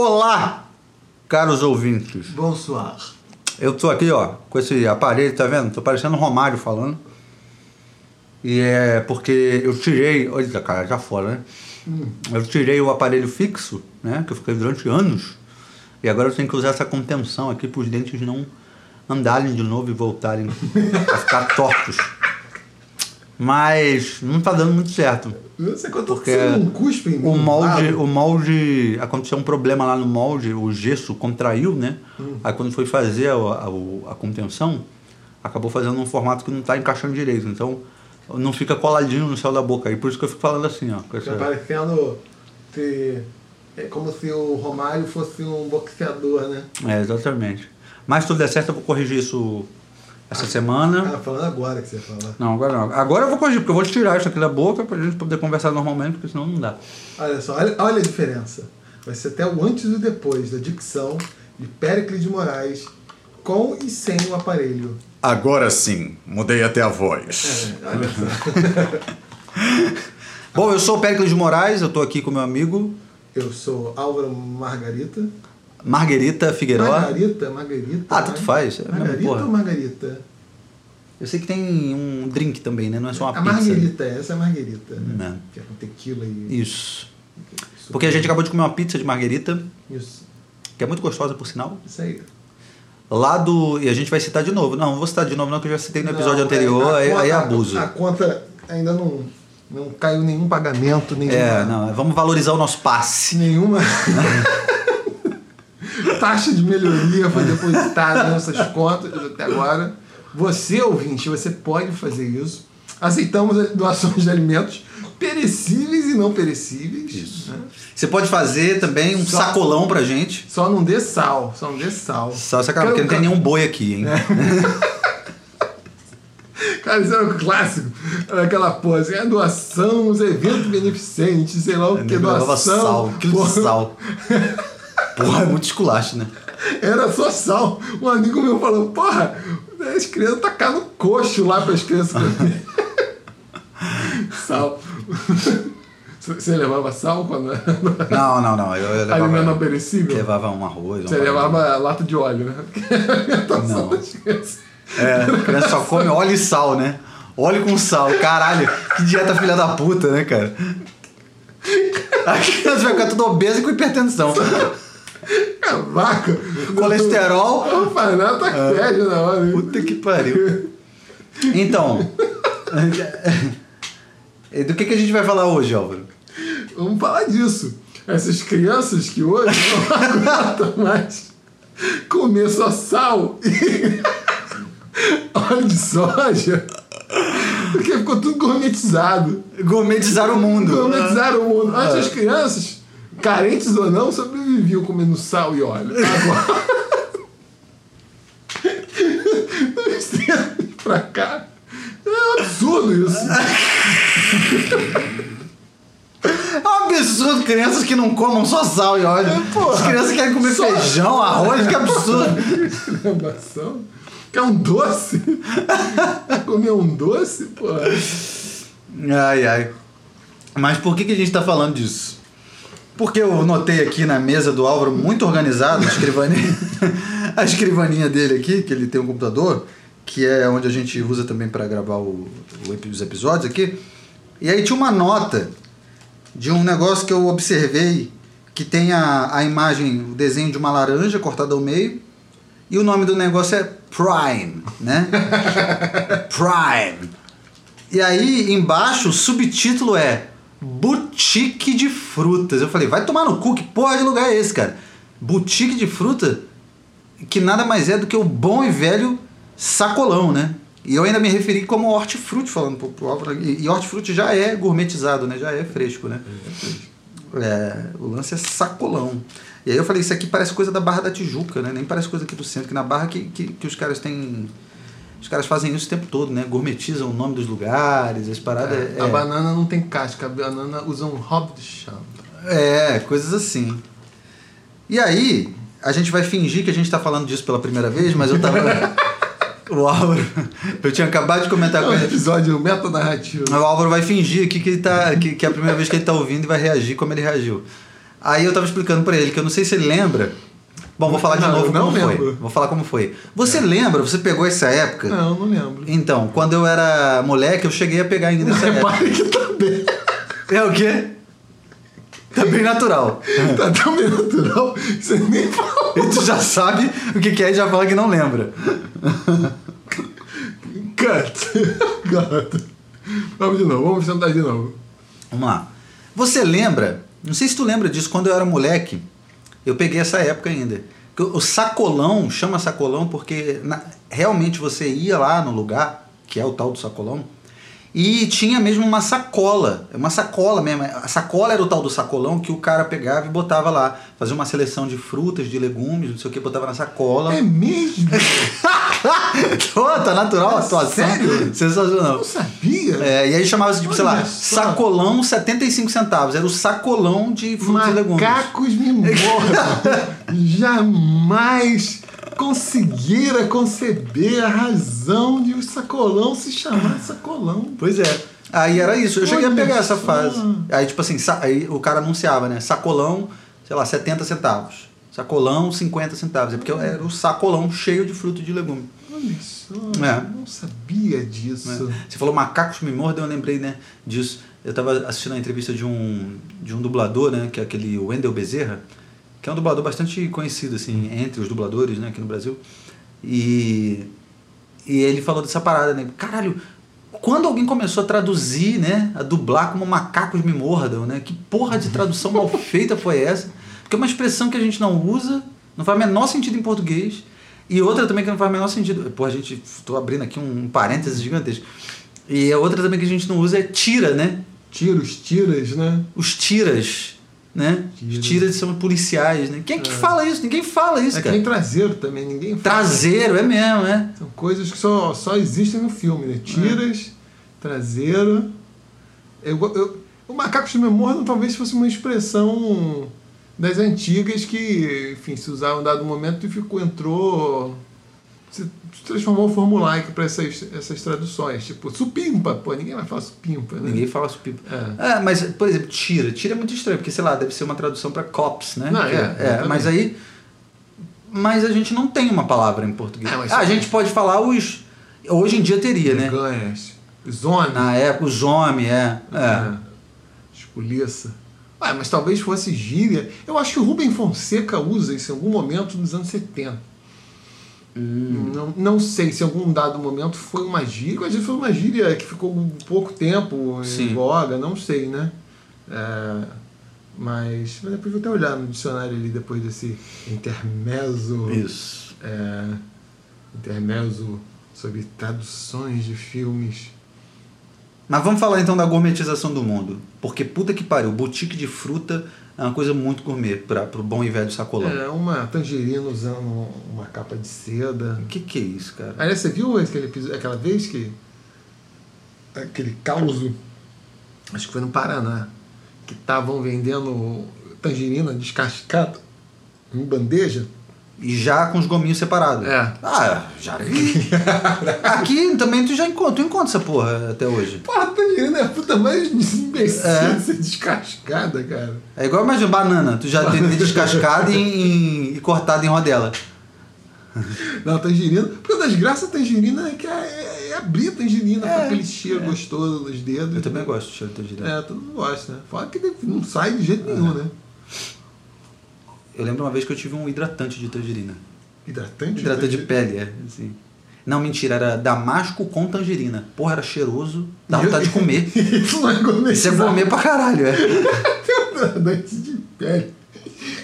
Olá, caros ouvintes. Bonsoir. Eu tô aqui, ó, com esse aparelho, tá vendo? Tô parecendo o Romário falando. E é porque eu tirei. Olha, cara, já fora, né? Eu tirei o aparelho fixo, né? Que eu fiquei durante anos. E agora eu tenho que usar essa contenção aqui para os dentes não andarem de novo e voltarem a ficar tortos. Mas não tá dando muito certo. Você contou Porque não cuspe em mim? O molde, o molde, aconteceu um problema lá no molde, o gesso contraiu, né? Aí quando foi fazer a, a, a contenção, acabou fazendo um formato que não tá encaixando direito. Então não fica coladinho no céu da boca. E por isso que eu fico falando assim, ó. com essa- Tá parecendo ter... É como se o Romário fosse um boxeador, né? É, exatamente. Mas se tudo der certo, eu vou corrigir isso essa semana. Ah, falando agora que você ia falar. Não, agora não. Agora eu vou corrigir, porque eu vou tirar isso aqui da boca pra gente poder conversar normalmente, porque senão não dá. Olha só, olha, olha a diferença. Vai ser até o antes e o depois da dicção de Péricles de Moraes com e sem o aparelho. Agora sim, mudei até a voz. É, olha só. Bom, eu sou o Péricles de Moraes, eu tô aqui com meu amigo Eu sou Álvaro Margarita. Marguerita Figueiró. Margarita, Margarita. Ah, tanto Mar- faz, é a Margarita porra. ou Margarita? Eu sei que tem um drink também, né? Não é só uma a pizza. Margarita, essa é a Margarita. Né? Não. Que é com tequila e. Isso. Porque a gente acabou de comer uma pizza de marguerita, Isso. que é muito gostosa, por sinal. Isso aí. Lá do. E a gente vai citar de novo. Não, não vou citar de novo, não, que eu já citei no episódio Não, anterior, é, aí, a aí é conta- abuso. A, a conta ainda não, não caiu nenhum pagamento, nem É, não, vamos valorizar o nosso passe. nenhuma taxa de melhoria foi depositada nessas contas até agora. Você, ouvinte, você pode fazer isso. Aceitamos doações de alimentos perecíveis e não perecíveis. Isso. né? Você pode fazer também um Só- sacolão pra gente. Só não dê sal, só não dê sal. Só sacanagem, porque não tem nenhum boi aqui, hein? Cara, isso era um clássico. Era aquela porra assim, é doação, os eventos beneficentes, sei lá o que, Levava doação. sal, quilo de sal. Porra, é muito esculacho, né? Era só sal. Um amigo meu falou, porra, as crianças tacaram coxo lá para as crianças sal. Você levava sal quando Não, não, não. Eu, eu alimento não levava, perecível? levava um arroz. Você levava lata de óleo, né? Não. É, a criança só come óleo e sal, né? Óleo com sal. Caralho, que dieta filha da puta, né, cara? A criança vai ficar toda obesa e com hipertensão. É, vaca. Colesterol. Não faz nada, tá pede na hora. hein? Puta que pariu. Então, do que, que a gente vai falar hoje, Álvaro? Vamos falar disso. Essas crianças que hoje não aguentam mais comer só sal e óleo de soja, porque ficou tudo gourmetizado. Gourmetizar o mundo. Gourmetizaram o mundo. Antes as crianças, carentes ou não, sobreviviam comendo sal e óleo. Agora, tempos pra cá, é um absurdo isso. É um absurdo crianças que não comam só sal e óleo. porra. As crianças querem comer Só- feijão, arroz, que absurdo. Esculhambação. Quer um doce? Quer comer um doce? Pô. Ai, ai. Mas por que, que a gente tá falando disso? Porque eu notei aqui na mesa do Álvaro, muito organizado, a escrivaninha, a escrivaninha dele aqui, que ele tem um computador, que é onde a gente usa também para gravar o, o os episódios aqui. E aí tinha uma nota de um negócio que eu observei, que tem a, a imagem, o desenho de uma laranja cortada ao meio, e o nome do negócio é Prime, né? Prime. E aí, embaixo, o subtítulo é Boutique de Frutas. Eu falei, vai tomar no cu, que porra de lugar é esse, cara? Boutique de fruta, que nada mais é do que o bom e velho sacolão, né? E eu ainda me referi como hortifruti, falando pro, pro Álvaro. E, e hortifruti já é gourmetizado, né? Já é fresco, né? É, o lance é sacolão. E aí eu falei, isso aqui parece coisa da Barra da Tijuca, né? Nem parece coisa aqui do centro, que na Barra que, que, que os caras têm... Os caras fazem isso o tempo todo, né? Gourmetizam o nome dos lugares, as paradas... É, A banana não tem casca, a banana usa um hop de chão. é, coisas assim. E aí, a gente vai fingir que a gente tá falando disso pela primeira vez, mas eu tava... o Álvaro... Eu tinha acabado de comentar É com um ele... episódio metanarrativo. O Álvaro vai fingir aqui que, ele tá, que, que é a primeira vez que ele tá ouvindo e vai reagir como ele reagiu. Aí eu tava explicando pra ele que eu não sei se ele lembra. Bom, vou falar de Não, novo como lembro. foi. Vou falar como foi. Você lembra? Você pegou essa época? Não, não lembro. Então, quando eu era moleque, eu cheguei a pegar ainda essa época. Repare que tá bem. É o quê? Tá bem natural. Tá tão bem natural, você nem falou. E tu já sabe o que que é e já fala que não lembra. Cut. Cut. Vamos de novo, vamos tentar de novo. Vamos lá. Você lembra? Não sei se tu lembra disso, quando eu era moleque, eu peguei essa época ainda. O sacolão, chama sacolão porque na- realmente você ia lá no lugar, que é o tal do sacolão, e tinha mesmo uma sacola, uma sacola mesmo. A sacola era o tal do sacolão que o cara pegava e botava lá, fazia uma seleção de frutas, de legumes, não sei o que, botava na sacola. É mesmo? Pô, tá natural a situação. Sério? Sensacional. Não sabia? É, e aí chamava-se, tipo, sei lá, só. sacolão 75 centavos. Era o sacolão de frutas e legumes. Macacos me mordam. Jamais conseguira conceber a razão de o sacolão se chamar sacolão. Pois é. Aí era isso. Eu cheguei a Olha pegar essa fase. Aí, tipo assim, aí o cara anunciava, né? Sacolão, sei lá, 70 centavos. Sacolão, 50 centavos. É porque era o sacolão cheio de fruta e de legume. Olha só, É. não sabia disso. né? Você falou macacos me mordem, eu lembrei, né, disso. Eu tava assistindo a entrevista de um, de um dublador, né, que é aquele Wendel Bezerra, que é um dublador bastante conhecido, assim, entre os dubladores, né, aqui no Brasil. E, e ele falou dessa parada, né, caralho, quando alguém começou a traduzir, né, a dublar como macacos me mordam, né, que porra de tradução mal feita foi essa? Porque é uma expressão que a gente não usa, não faz o menor sentido em português, e outra também que não faz o menor sentido. Pô, a gente. Tô abrindo aqui um parênteses gigantesco. E a outra também que a gente não usa é tira, né? Tiros, tiras, né? Os tiras, né? Tira. tiras são policiais, né? Quem é que fala isso? Ninguém fala isso, É que cara. nem traseiro também, ninguém fala. Traseiro, é mesmo, é. São coisas que só, só existem no filme, né? Tiras, traseiro. Eu, eu, o macaco de memória talvez fosse uma expressão das antigas que, enfim, se usava em um dado momento e ficou, entrou. Se transformou formulaico para essas, essas traduções. Tipo, supimpa, pô, ninguém vai falar supimpa, né? Ninguém fala supipa. É. É, mas, por exemplo, tira. Tira é muito estranho, porque, sei lá, deve ser uma tradução para cops, né? Não, é, é, mas aí. Mas a gente não tem uma palavra em português. É, Ah, a gente pode falar os. Hoje em dia teria, né? Ganhas. Zone. Na época, os homens, é. é. É. Ah, mas talvez fosse gíria. Eu acho que o Rubem Fonseca usa isso em algum momento nos anos 70. Hum. Não, não sei se em algum dado momento foi uma gíria. Às vezes foi uma gíria que ficou um pouco tempo em Sim. voga, não sei, né? É, mas, mas depois vou até olhar no dicionário ali depois desse intermezzo. Isso. É, intermezzo sobre traduções de filmes. Mas vamos falar então da gourmetização do mundo. Porque puta que pariu, boutique de fruta é uma coisa muito gourmet para pro bom e velho sacolão. É, uma tangerina usando uma capa de seda. O que, que é isso, cara? Aliás, você viu aquele aquela vez que. aquele caos, acho que foi no Paraná, que estavam vendendo tangerina descascada em bandeja? E já com os gominhos separados. É. Ah, já vi. Aqui também tu já encontra, tu encontra essa porra até hoje. Porra, a tangerina é a puta mais imbecil É. de ser descascada, cara. É igual imagina banana, tu já tem descascado e, e, e cortado em rodela. Não, tangerina. Porque das graças tangerina é que é, é, é abrir a tangerina É, com aquele cheiro gostoso nos dedos. Eu também gosto de cheiro de tangerina. É, todo mundo gosta, né? Fala que não sai de jeito nenhum, né? Eu lembro uma vez que eu tive um hidratante de tangerina. Hidratante? Hidratante de pele, é. Assim. Não, mentira, era damasco com tangerina. Porra, era cheiroso, dá vontade de comer. Isso não é gourmet. Isso é comer pra caralho, é. Hidratante de pele.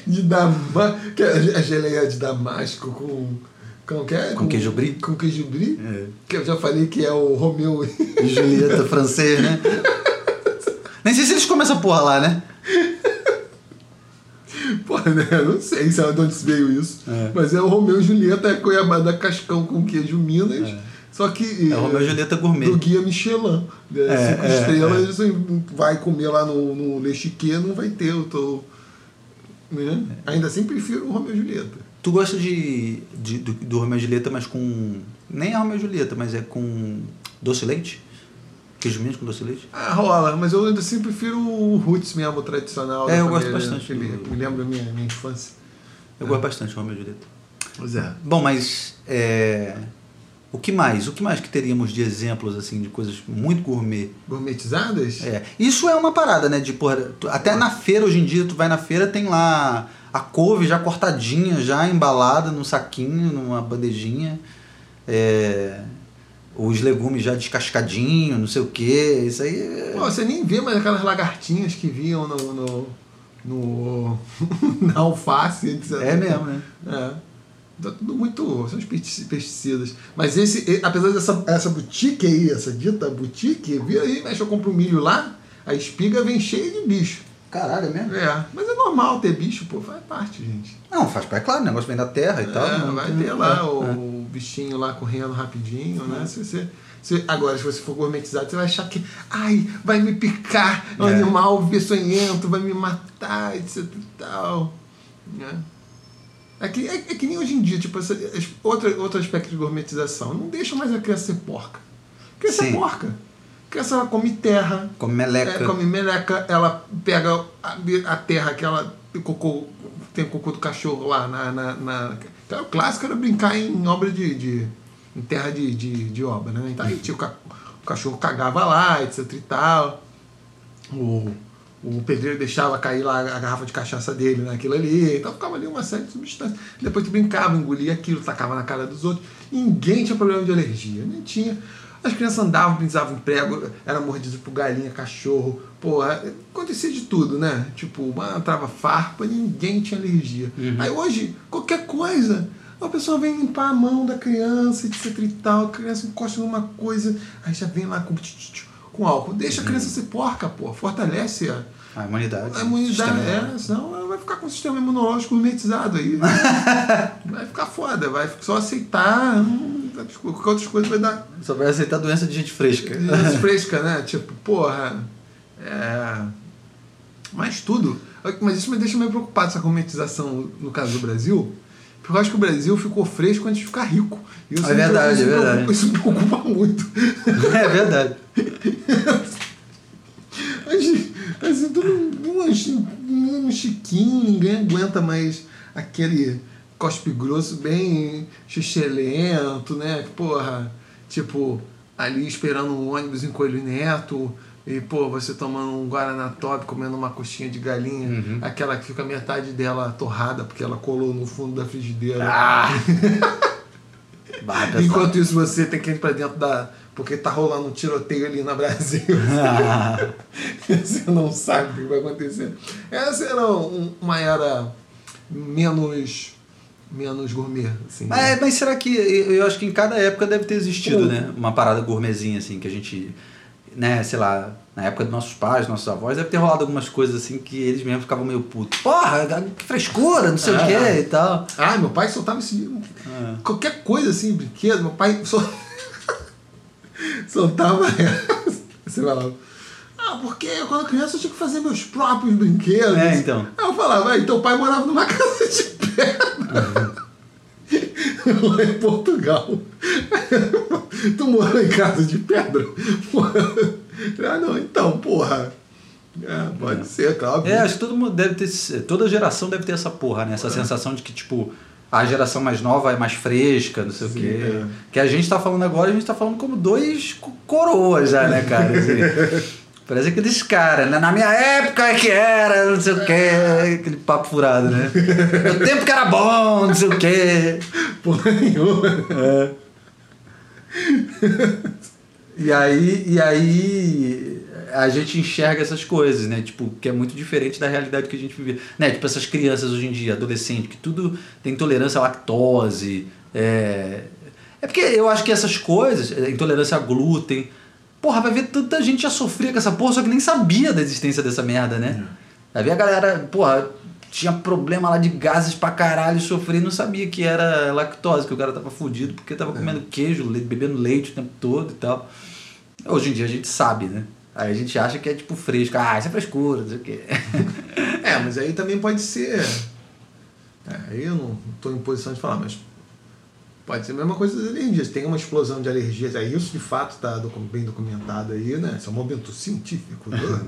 De damasco. Que é a geleia de damasco com. Com, que é? Com queijo brie? Com queijo brie. É. Que eu já falei que é o Romeu. Julieta francês, né? Nem sei se eles comem essa porra lá, né? Né? Não sei se é de onde veio isso. É. Mas é o Romeu e Julieta, é Cuiabá Cascão com queijo Minas. Só que. É o Romeu e Julieta gourmet. Do Guia Michelin. né? É, Cinco é, estrelas, você vai comer lá no, no Le Chiquet, não vai ter. Eu tô. Né? Ainda assim prefiro o Romeu e Julieta. Tu gosta de, de- do, do Romeu e Julieta, mas com. Nem é Romeu e Julieta, mas é com doce leite? Queijo Minas com doce de leite? Ah, rola, mas eu ainda assim prefiro o roots mesmo, o tradicional. É, eu gosto família, bastante que Me, do- me lembra minha, minha infância. Eu gosto bastante, Romeu Julieta. Pois é. Bom, mas é, o que mais? O que mais que teríamos de exemplos assim de coisas muito gourmet? Gourmetizadas? É, isso é uma parada, né? De porra, tu- até na feira hoje em dia, tu vai na feira, tem lá a couve já cortadinha, já embalada num saquinho, numa bandejinha. É, os legumes já descascadinho, não sei o que. Isso aí. é- Pô, você nem vê mais aquelas lagartinhas que viam no. no, no- na alface, etc. É mesmo, né? É. Tá tudo muito. São os pesti- pesticidas. Mas esse, apesar dessa essa boutique aí, essa dita boutique, vira aí, mexe, eu compro milho lá, a espiga vem cheia de bicho. Caralho, é mesmo? É, mas é normal ter bicho, pô, faz parte, gente. Não, faz parte, é claro, o negócio vem da terra e tal. É, não vai ter lá é, o, é. bichinho lá correndo rapidinho, né? Se você, se- agora, se você for gourmetizado, você vai achar que, ai, vai me picar, é um É. animal peçonhento, vai me matar, etc e tal. Né? É que, é, é que nem hoje em dia, tipo, essa, es- outra, outro aspecto de gourmetização. Não deixa mais a criança ser porca. A criança Sim. é porca. Criança ela come terra, Come meleca. é, come meleca, ela pega a, a terra que ela. Cocô, tem cocô do cachorro lá na. na, na- então, o clássico era brincar em obra de. de- em terra de, de, de obra, né? Então aí tinha o, ca- o cachorro cagava lá, etc e tal. O, o pedreiro deixava cair lá a garrafa de cachaça dele naquilo ali. Então ficava ali uma série de substâncias. Depois tu brincava, engolia aquilo, tacava na cara dos outros. Ninguém tinha problema de alergia, nem tinha. As crianças andavam, pisavam em prego, era mordido por galinha, cachorro. Porra, acontecia de tudo, né? Tipo, uma trava farpa, ninguém tinha alergia. Aí hoje, qualquer coisa, a pessoa vem limpar a mão da criança, etc e tal, a criança encosta numa coisa, aí já vem lá com, com álcool. Deixa a criança ser porca, pô. Fortalece a, A imunidade. a imunidade. É, senão ela vai ficar com o sistema imunológico gourmetizado aí. vai ficar foda, vai só aceitar. hum, Qualquer outras coisas vai dar Só vai aceitar doença de gente fresca. Doença fresca, né? Tipo, porra. É. Mas tudo. Mas isso me deixa meio preocupado, essa gourmetização no caso do Brasil. Porque eu acho que o Brasil ficou fresco antes de ficar rico. Isso É verdade, é verdade. Isso me preocupa muito. é verdade. Assim, assim tudo um, um chiquinho, ninguém aguenta mais aquele cospe grosso bem xixelento, né? Porra, tipo, ali esperando um ônibus em Coelho Neto e, pô, você tomando um Guaraná Top, comendo uma coxinha de galinha, Uhum. aquela que fica metade dela torrada porque ela colou no fundo da frigideira. Ah! Enquanto isso, você tem que ir pra dentro da. Porque tá rolando um tiroteio ali na Brasil. você não sabe o que vai acontecer. Essa era um- uma era menos. Menos gourmet. Assim, Mas, né? mas será que. Eu acho que em cada época deve ter existido, Pô. né? Uma parada gourmetzinha, assim, que a gente. Né, sei lá, na época dos nossos pais, nossos avós, deve ter rolado algumas coisas assim que eles mesmos ficavam meio putos. Porra, que frescura, não sei o Ah. que e tal. Ah, meu pai soltava esse. Ah. Qualquer coisa assim, brinquedo, meu pai sol... soltava. Você falava. Ah, porque quando criança eu tinha que fazer meus próprios brinquedos. É, então. Aí eu falava, aí teu pai morava numa casa de pedra. Lá em Portugal. tu morou em casa de pedra? ah, não, então, porra. É, pode ser, claro. É, acho que todo mundo deve ter. Toda geração deve ter essa porra, né? Essa sensação de que, tipo, a geração mais nova é mais fresca, não sei Sim, o quê. é. Que a gente tá falando agora, a gente tá falando como dois co- coroas já, né, cara? Assim, parece aqueles caras, né? Na minha época é que era, não sei o quê. Aquele papo furado, né? No tempo que era bom, não sei o quê. Porra nenhuma. E aí, e aí a gente enxerga essas coisas, né? Tipo, que é muito diferente da realidade que a gente vive. Né? Tipo, essas crianças hoje em dia, adolescentes, que tudo tem intolerância à lactose. É, é porque eu acho que essas coisas, é, intolerância a glúten. Porra, vai ver tanta gente já sofria com essa porra, só que nem sabia da existência dessa merda, né? Vai ver a galera, porra, tinha problema lá de gases pra caralho, sofria e não sabia que era lactose, que o cara tava fudido porque tava comendo queijo, bebendo leite o tempo todo e tal. Hoje em dia a gente sabe, né? Aí a gente acha que é tipo fresco, ah, isso é frescura, não sei o quê. É, mas aí também pode ser. É, aí eu não estou em posição de falar, mas Pode ser a mesma coisa das alergias. Tem uma explosão de alergias, aí isso de fato está bem documentado aí, né? Isso é um momento científico. né?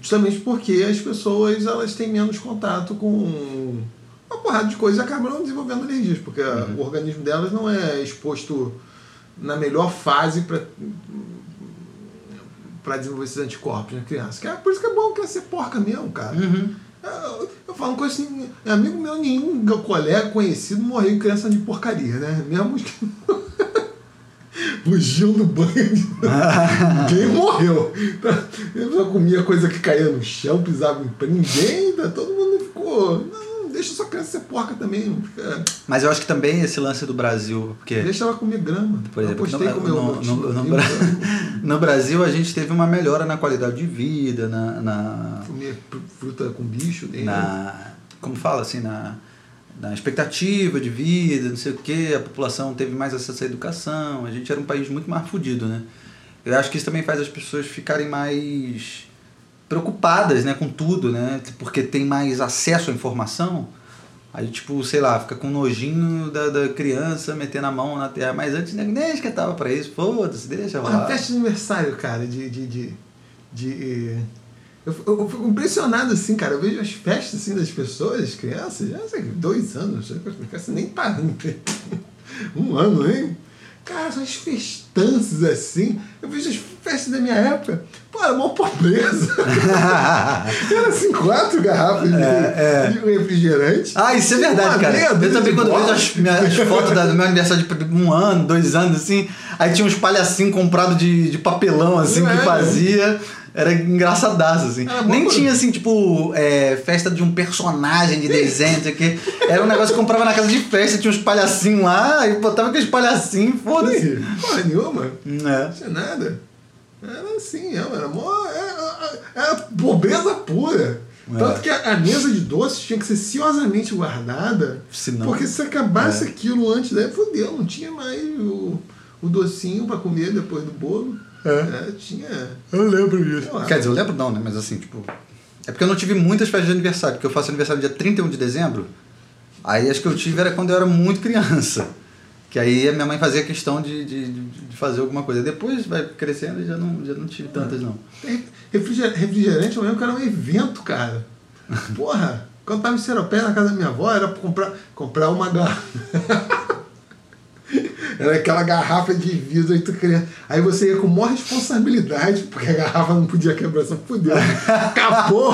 Justamente porque as pessoas elas têm menos contato com uma porrada de coisas e acabam não desenvolvendo alergias, porque o organismo delas não é exposto na melhor fase para para desenvolver esses anticorpos na criança. Que é, por isso que é bom crescer porca mesmo, cara. Eu, eu falo uma coisa assim, amigo meu, nenhum colega conhecido morreu em criança de porcaria, né? Mesmo que fugiam do banho. Ninguém morreu. Eu só comia coisa que caía no chão, pisava em pé. Ninguém, tá, todo mundo ficou. Deixa sua criança ser porca também. Fica, Mas eu acho que também esse lance do Brasil, porque deixa ela comer grama. Por exemplo, eu no, com o meu no- no- no? Bra- no Brasil a gente teve uma melhora na qualidade de vida, na, na, Comer fruta com bicho dentro. na- como fala assim, na, na expectativa de vida, não sei o que, a população teve mais acesso à educação, a gente era um país muito mais fudido, né? Eu acho que isso também faz as pessoas ficarem mais preocupadas, né, com tudo, né? Porque tem mais acesso à informação. Aí, tipo, sei lá, fica com nojinho da, da criança metendo a mão na terra. Mas antes né, nem esquentava pra isso. Foda-se, deixa Porra, rolar. festa de aniversário, cara, de. de, de, de- eu, eu, eu fico impressionado, assim, cara. Eu vejo as festas assim, das pessoas, crianças, já sei, dois anos, as crianças nem param. Um ano, hein? Cara, são as festanças assim. Eu vejo as festas da minha época. Pô, era mó pobreza. era assim, quatro garrafas de, É, é. de refrigerante. Ah, isso é verdade, Uma cara. meia Eu também, quando vejo bola. as, minhas, as fotos da- do meu aniversário de um ano, dois anos, assim, aí tinha uns palhacinhos comprados de, de papelão, assim, É. que fazia. Era engraçadaço, assim. Era Nem tinha, assim, tipo, é, festa de um personagem de desenho, não sei o quê. Era um negócio que comprava na casa de festa, tinha uns palhacinhos lá, e botava aqueles palhacinhos, foda-se. Porra nenhuma. É. Não tinha nada. Era assim, era, era, mó- era, era pobreza pura. É. Tanto que a, a mesa de doces tinha que ser ciosamente guardada. Senão- Porque se acabasse É. aquilo antes, daí fodeu, não tinha mais o, o docinho pra comer depois do bolo. É. tinha. Eu lembro disso. Quer dizer, eu lembro não, né? Mas assim, tipo. É porque eu não tive muitas festas de aniversário, porque eu faço aniversário dia 31 de dezembro. Aí as que eu tive era quando eu era muito criança. Que aí a minha mãe fazia questão de, de, de fazer alguma coisa. Depois vai crescendo e já não, já não tive tantas, não. Refriger- Refrigerante eu lembro que era um evento, cara. Porra, quando eu tava em Seropé, na casa da minha avó, era pra comprar, comprar uma garrafa. Era aquela garrafa de vidro aí tu queria. Aí você ia com maior responsabilidade, porque a garrafa não podia quebrar, só fudeu. Acabou!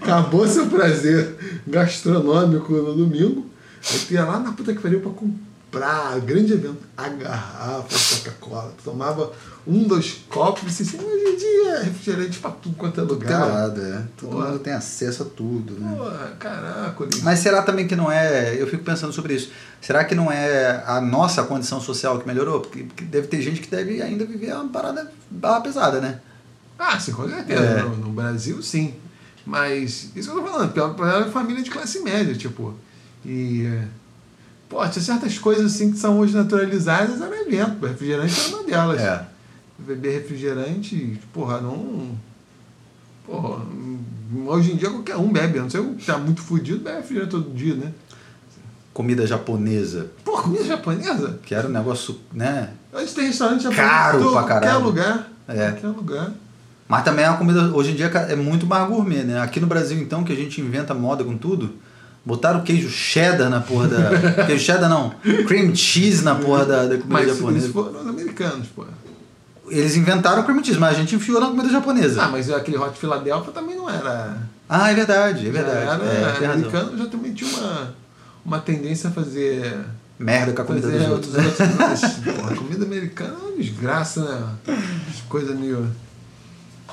Acabou seu prazer gastronômico no domingo. Aí tu ia lá na puta que pariu pra comprar, grande evento, a garrafa de Coca-Cola. Tomava um, dois copos e assim, hoje em dia é refrigerante pra tudo quanto é Tem lugar. lado, é. Todo Porra. mundo tem acesso a tudo, né? Porra, caraca. Mas será também que não é. Eu fico pensando sobre isso. Será que não é a nossa condição social que melhorou? Porque, porque deve ter gente que deve ainda viver uma parada barra pesada, né? Ah, sim, com certeza. É. No, no Brasil, sim. Mas isso que eu tô falando, ela era família de classe média, tipo. E. é, Pô, tinha certas coisas assim que são hoje naturalizadas, era evento. Refrigerante era uma delas. É. Beber refrigerante, porra, não. Porra, hoje em dia qualquer um bebe. a Não sei o que tá muito fudido, bebe refrigerante todo dia, né? Comida japonesa, Pô, comida japonesa? que era um negócio, né? Hoje tem restaurante japonês Caro todo- pra caralho. qualquer lugar. É. Qualquer lugar. Mas também é uma comida, hoje em dia é muito mais gourmet, né? Aqui no Brasil, então, que a gente inventa moda com tudo, botaram queijo cheddar na porra da. queijo cheddar não, cream cheese na porra da, da comida Mas japonesa. isso foram os americanos, pô. Eles inventaram o cream cheese, mas a gente enfiou na comida japonesa. Ah, mas aquele Hot Philadelphia também não era. Ah, é verdade, é já verdade. era é, razão. americano já também tinha uma, uma tendência a fazer. Merda com a comida fazer dos outros. mas, porra, a comida americana é uma desgraça, né? As coisas meio.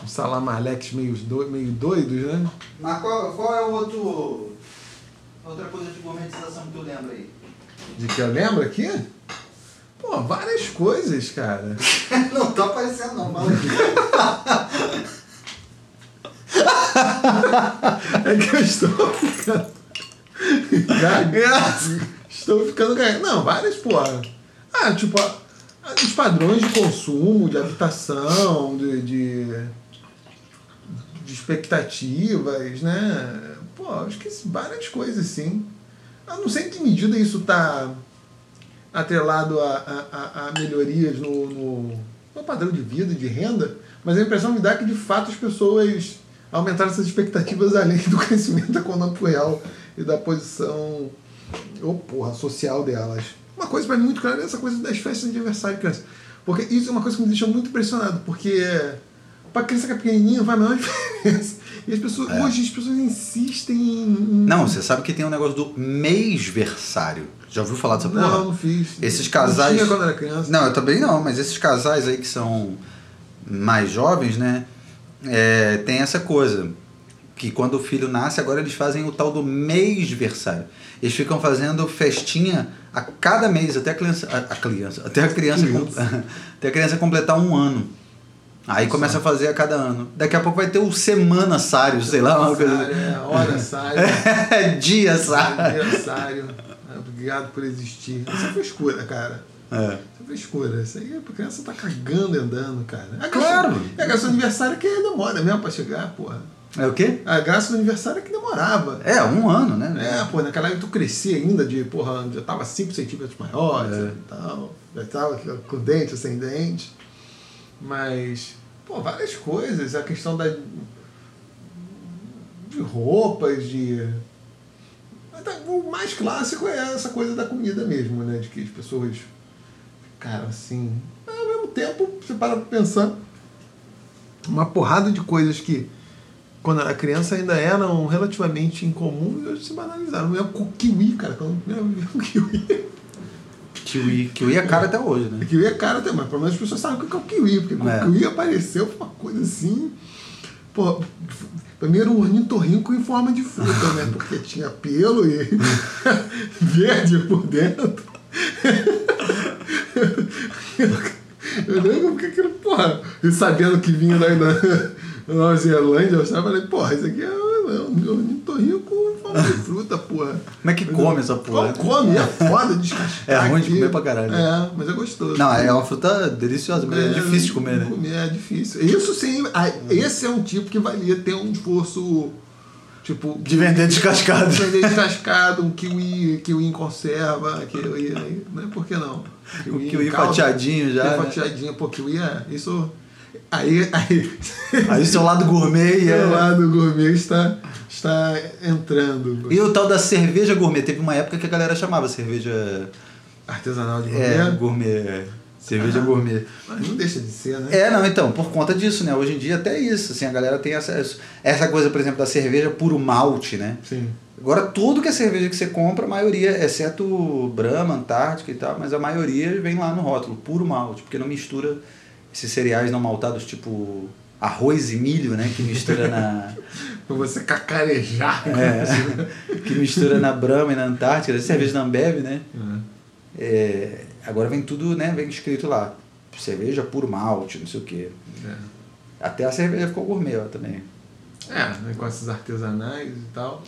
Os salamaleques meio, do, meio doidos, né? Mas qual, qual é o outro. Outra coisa de gourmetização que tu lembra aí? De que eu lembro aqui? Pô, várias coisas, cara. não tá aparecendo não, fala É que eu estou ficando. Estou ficando. Não, várias, porra. Ah, tipo, os padrões de consumo, de habitação, de, de, de expectativas, né? Pô, acho que várias coisas, sim. Eu não sei em que medida isso está atrelado a, a, a- melhorias no, no, no padrão de vida de renda, mas a impressão me dá que de fato as pessoas aumentaram essas expectativas além do crescimento econômico real e da posição ou porra, social delas. Uma coisa para mim muito clara é essa coisa das festas de aniversário de criança. Porque isso é uma coisa que me deixa muito impressionado, porque para criança que é pequenininha não faz a menor diferença. E as pessoas, hoje as pessoas insistem em. Não, você sabe que tem um negócio do mêsversário. Já ouviu falar dessa porra? Não, não fiz. Esses casais. Não tinha quando era criança. Não, eu também não, mas esses casais aí que são mais jovens, né? é, tem essa coisa. Que quando o filho nasce, agora eles fazem o tal do mêsversário. Eles ficam fazendo festinha a cada mês, até a criança. A, a criança. Até a criança, com- até a criança completar um ano. Aí começa a fazer a cada ano. Daqui a pouco vai ter o semana sário, sei lá, uma coisa. É, hora sário, Dia sário. aniversário. É, Obrigado por existir. Isso é frescura, cara. É. Isso é frescura. Isso aí a criança tá cagando e andando, cara. A Claro. Graça, é a graça do aniversário é que demora mesmo pra chegar, porra. É o quê? A graça do aniversário é que demorava. É, um ano, né? É, pô, naquela época tu crescia ainda de, porra, já tava 5 centímetros maior É. e tal. Já tava com dente, sem dente. Mas, pô, várias coisas. A questão da. de roupas, de. O mais clássico é essa coisa da comida mesmo, né? De que as pessoas ficaram assim. Ao mesmo tempo, você para pra pensar. Uma porrada de coisas que quando era criança ainda eram relativamente incomum e hoje se banalizaram. Mesmo com kiwi, cara. Quando eu vi o kiwi. Kiwi. Kiwi é caro até hoje, né? Kiwi é caro até, mas pelo menos as pessoas sabem o que é o kiwi, porque quando É. o kiwi apareceu foi uma coisa assim. Pô, primeiro um ornitorrinco em forma de fruta, né? Porque tinha pelo e verde por dentro. Eu lembro porque aquilo, porra, e sabendo que vinha da, da Nova Zelândia, eu falei, porra, isso aqui é um ornitorrinco em forma de fruta, porra. Como é que come essa porra? Como come? É foda descascar. É ruim de comer pra caralho. É, mas é gostoso. Não, é uma fruta deliciosa, mas é, difícil de comer, né? É difícil. Isso sim, esse é um tipo que valia ter um esforço, tipo... De vender descascado. Vender descascado, um kiwi, kiwi em conserva, kiwi, né? Por que não? Kiwi calda, fatiadinho já, kiwi né? fatiadinho, pô, kiwi é... Isso... Aí... aí Aí o seu lado gourmet o é... lado gourmet está, está entrando. E o tal da cerveja gourmet. Teve uma época que a galera chamava cerveja Artesanal de gourmet. é, gourmet. é. Cerveja gourmet. Mas não deixa de ser, né? É, não, então, por conta disso, né? Hoje em dia até isso, assim, a galera tem essa, essa coisa, por exemplo, da cerveja puro malte, né? Sim. Agora, tudo que é cerveja que você compra, a maioria, exceto Brahma, Antártica e tal, mas a maioria vem lá no rótulo, puro malte, porque não mistura esses cereais não maltados, tipo arroz e milho, né? Que mistura na. Pra você cacarejar. é, que mistura na Brahma e na Antártica, cerveja da Ambev, né? É, agora vem tudo, né? Vem escrito lá. Cerveja puro malte, não sei o quê. É. Até a cerveja ficou gourmet ó, também. É, negócios artesanais e tal.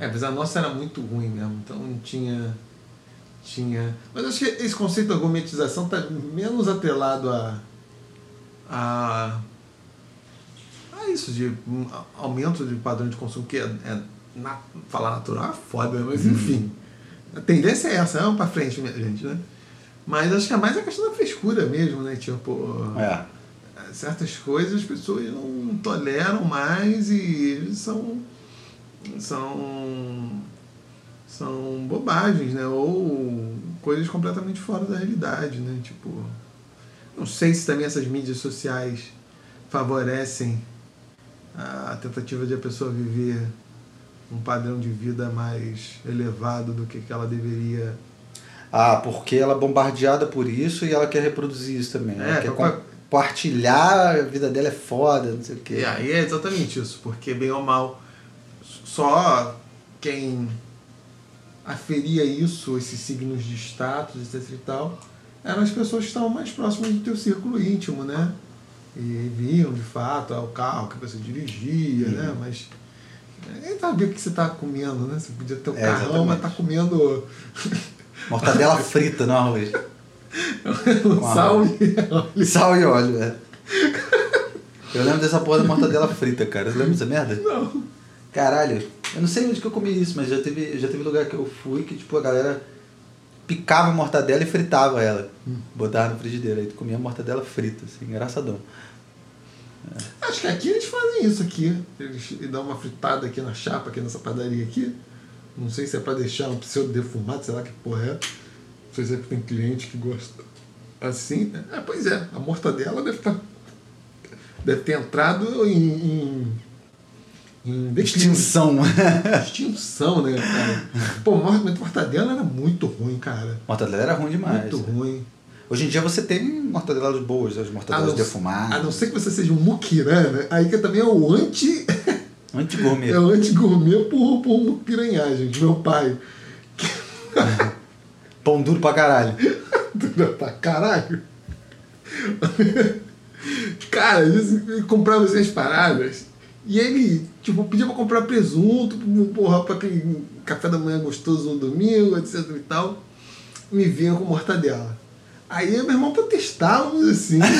É, mas a nossa era muito ruim mesmo, então não tinha. Tinha. Mas acho que esse conceito da gourmetização está menos atrelado a. a. a isso, de um aumento de padrão de consumo, que é. é na, falar natural é foda, mas enfim. A tendência é essa, vamos pra frente, minha gente, né? Mas acho que é mais a questão da frescura mesmo, né? Tipo É. certas coisas as pessoas não toleram mais e são são são bobagens, né? Ou coisas completamente fora da realidade, né? Tipo, não sei se também essas mídias sociais favorecem a tentativa de a pessoa viver um padrão de vida mais elevado do que ela deveria. Ah, porque ela é bombardeada por isso e ela quer reproduzir isso também. Ela É, quer pra- compartilhar, a vida dela é foda, não sei o quê. E aí é exatamente isso, porque bem ou mal, só quem aferia isso, esses signos de status, etc e tal, eram as pessoas que estavam mais próximas do teu círculo íntimo, né? E viam de fato o carro que você dirigia, né? Mas ninguém sabia o que você estava comendo, né? Você podia ter o É, carrão, exatamente. mas tá comendo Mortadela frita no arroz. Com sal arroz. e óleo. Sal e óleo, é. Eu lembro dessa porra da mortadela frita, cara. Você lembra dessa merda? Não. Caralho. Eu não sei onde que eu comi isso, mas já teve, já teve lugar que eu fui que tipo, a galera picava a mortadela e fritava ela. Botava na frigideira. Aí tu comia a mortadela frita, assim, engraçadão. Acho que aqui eles fazem isso aqui. Eles dão uma fritada aqui na chapa, aqui nessa padaria aqui. Não sei se é pra deixar um pseudo defumado, sei lá que porra é. Não sei se é porque tem cliente que gosta assim. né? É, pois é, a mortadela deve estar. Deve ter entrado em. em, em declínio. Extinção. Extinção, né, cara? Pô, mortadela era muito ruim, cara. mortadela era ruim demais. Muito ruim. Hoje em dia você tem mortadelas boas, as mortadelas defumadas. a não ser que você seja um muquirana, aí que também é o anti. Anti-gourmet. É o anti-gourmet por, por piranhagem de meu pai. Pão duro pra caralho. Dura pra caralho. Cara, comprava assim as paradas. E ele, tipo, pedia pra comprar presunto, porra, pra aquele café da manhã gostoso no domingo, etc e tal. Me vinha com mortadela. Aí meu irmão protestávamos assim.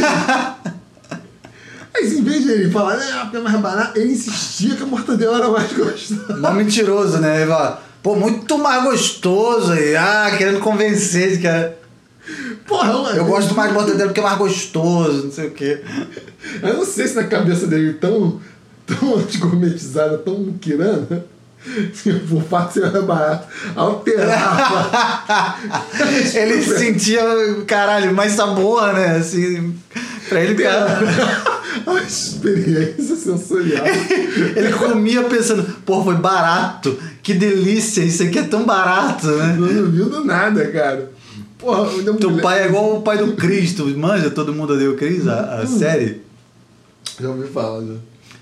Mas em vez de ele falar, porque é mais barato, ele insistia que a mortadela era mais gostosa. Mó mentiroso, né? Ele fala, pô, muito mais gostoso aí. Ah, querendo convencer de que é... Porra, Eu gosto mais de mortadela porque é mais gostoso, não sei o quê. Eu não sei se na cabeça dele tão, tão antigourmetizada, tão muquirana, tipo, o ser mais barato, alterava. Ele sentia, caralho, mais sabor, né? Assim, pra ele, cara. a experiência sensorial. Ele comia pensando, pô, foi barato. Que delícia, isso aqui é tão barato, né? Não duvido nada, cara. Porra, eu Teu pai é igual o pai do Cristo, manja? Todo mundo odeia o Cris, a, a série. Já ouvi falar, já.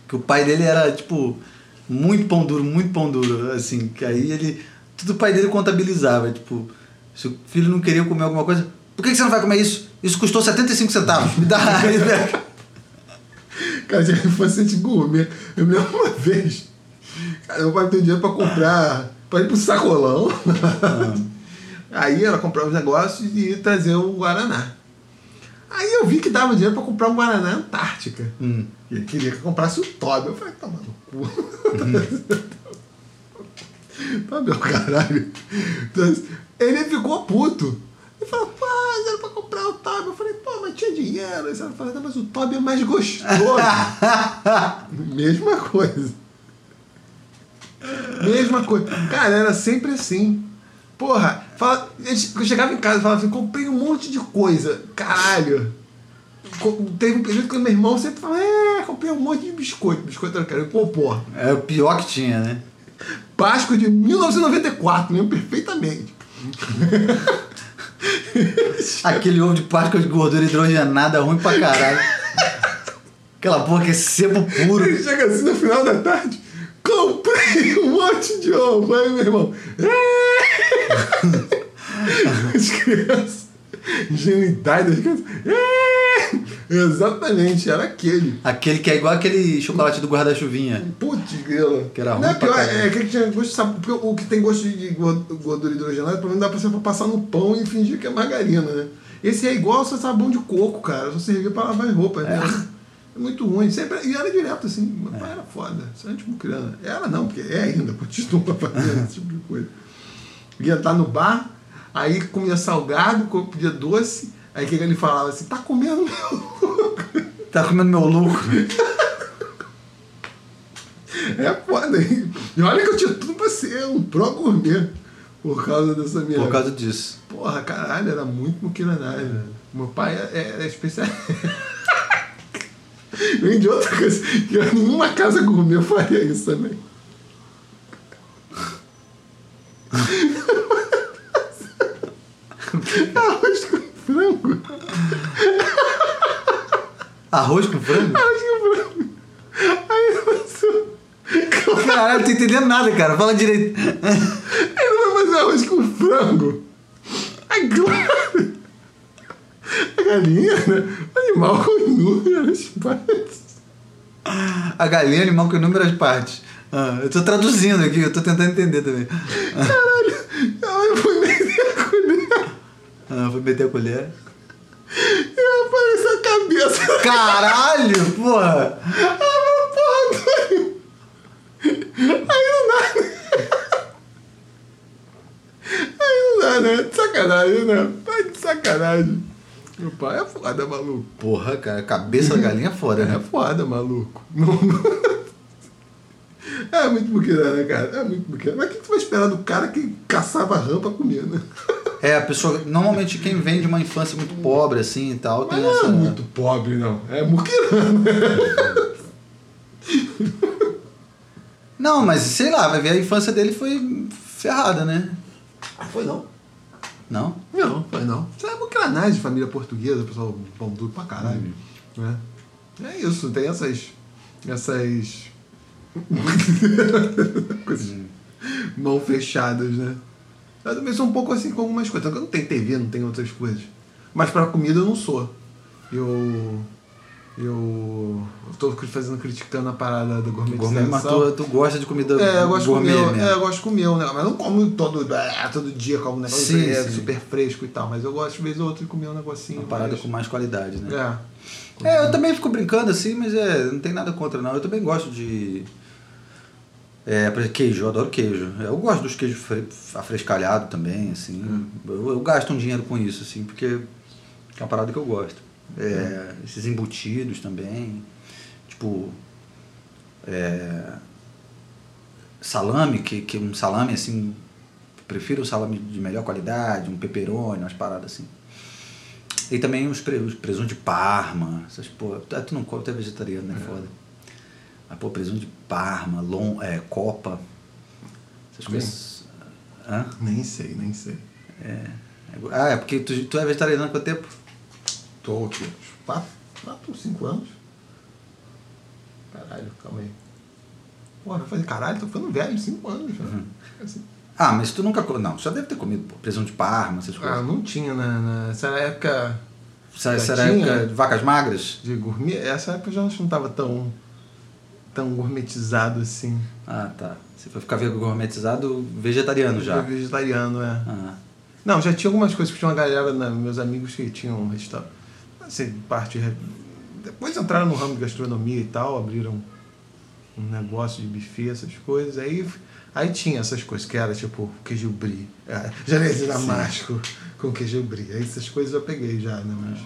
Que o pai dele era, tipo, muito pão duro, muito pão duro, assim. Que aí ele. Tudo o pai dele contabilizava. Tipo, se o filho não queria comer alguma coisa, por que que você não vai comer isso? Isso custou 75 centavos. Me dá. Velho. Cara, já que fosse de gourmet. Eu me lembro uma vez. Cara, meu pai deu dinheiro pra comprar. pra ir pro sacolão. Aí ela comprava os negócios e trazer o Guaraná. Aí eu vi que dava dinheiro pra comprar um Guaraná Antártica. Hum. E ele queria que eu comprasse o Toby. Eu falei, toma no cu. Toby é o caralho. Então, ele ficou puto. Ele falou, pô, era pra comprar o Toby. Eu falei, pô, mas tinha dinheiro. Ela falou, mas o Toby é mais gostoso. Mesma coisa. Mesma coisa. Cara, era sempre assim. Porra, fala, eu chegava em casa e falava assim, comprei um monte de coisa. Caralho. Teve um período que o meu irmão sempre falava, é, comprei um monte de biscoito. Biscoito era caro. Pô, porra. É o pior que tinha, né? Páscoa de 1994, lembro perfeitamente. Aquele ovo de Páscoa de gordura hidrogenada ruim pra caralho. Aquela porra que é sebo puro. Ele chega assim no final da tarde, comprei um monte de ovo. Aí meu irmão, é! As crianças, ingenuidade das crianças, é! Exatamente, era aquele. Aquele que é igual aquele chocolate do guarda-chuvinha. Putz, grila. Que era Não ruim é pior, caralho. é aquele que tinha gosto de o que tem gosto de gor- gordura hidrogenada, pelo menos dá pra você passar no pão e fingir que é margarina, né? Esse é igual só sabão de coco, cara. Só servia pra lavar as roupas, né? É muito ruim. Sempre, e era direto, assim. Meu pai era foda. Isso é tipo criança. Era não, porque é ainda, continua fazendo esse tipo de coisa. Ia estar no bar, aí comia salgado, pedia doce. Aí o que ele falava assim? Tá comendo meu Tá comendo meu lucro. É foda, hein? E olha que eu tinha tudo pra ser um pró gourmet por causa dessa minha. Por causa disso. Porra, caralho, era muito muquiranagem. Meu pai é, é especial. Vem de outra coisa. Que nenhuma casa gourmet faria isso também. Arroz com frango. Arroz com frango? Arroz com frango. Aí você. Caralho, não tô entendendo nada, cara. Fala direito. Ele não vai fazer arroz com frango. Ai, claro. A galinha, né? animal com inúmeras partes. A galinha é animal com inúmeras partes. Ah, eu tô traduzindo aqui, eu tô tentando entender também. Caralho, Eu fui meter a colher. Ah, fui meter a colher. E apareceu a cabeça. Caralho, porra! Ah, porra, doido! Aí não dá. Aí não dá, né? De sacanagem, né? Pai de sacanagem. Meu pai é foda, maluco. Porra, cara, cabeça da galinha é foda, É né? foda, maluco. Não- É muito buqueira, né, cara? É muito buqueira. Mas o que tu vai esperar do cara que caçava rã pra comer, né? É, a pessoa. Normalmente quem vem de uma infância muito pobre, assim e tal, tem Mas não essa. é muito pobre, não. É muquirana. Não, mas sei lá, vai ver a infância dele foi ferrada, né? Foi não. Não? Não, foi não. Isso é muquiranagem de família portuguesa, pessoal pão duro pra caralho. Né? É isso, tem essas. Essas. coisas mão fechadas, né? Eu também sou um pouco assim com algumas coisas. Eu não tenho TV, não tenho outras coisas. Mas pra comida eu não sou. Eu. Eu. Tô fazendo, criticando a parada da Gourmet, gourmetização. mas tu, tu gosta de comida É, eu gosto gourmet comer, mesmo. é, eu gosto de comer um negócio, mas não como todo, é, todo dia como um negócio Sim, é, sim. super fresco e tal, mas eu gosto de vez ou outra de comer um negocinho. Uma parada mais- com mais qualidade, né? É. É, eu também fico brincando assim, mas é, não tem nada contra não. Eu também gosto de. É, queijo, eu adoro queijo. Eu gosto dos queijos fre- afrescalhados também, assim. Hum. Eu, eu gasto um dinheiro com isso, assim, porque é uma parada que eu gosto. É, Esses embutidos também. Tipo. é, salame, que, que um salame assim. Prefiro salame de melhor qualidade, um pepperoni, umas paradas assim. E também os, pre, os presuntos de Parma, essas porra. Tu, tu não come, tu é vegetariano, né? Foda. Mas, pô, presunto de Parma, lom, é, Copa. Essas coisas. Hã? Nem sei, nem sei. É. Ah, é porque tu, tu é vegetariano há quanto tempo? Tô aqui, uns quatro, quatro, cinco anos. Caralho, calma aí. Porra, vai fazer caralho, tô ficando velho, cinco anos já. Uhum. Assim. Ah, mas tu nunca. Não, tu já deve ter comido pô, presunto de Parma, essas Ah, coisas. não tinha na, nessa época Essa, essa era a tinha? época de vacas magras? de gourmet, essa época eu já não tava tão, tão gourmetizado assim. Ah, tá. Você foi ficar gourmetizado vegetariano já. Eu vegetariano, é. Ah. Não, já tinha algumas coisas que tinha uma galera, né, meus amigos que tinham um restaurante. Assim, parte. Depois entraram no ramo de gastronomia e tal, abriram um negócio de buffet, essas coisas. Aí, aí tinha essas coisas, que era tipo queijo brie, é, janeiro damasco com queijo brie. Aí essas coisas eu peguei já, né? Mas,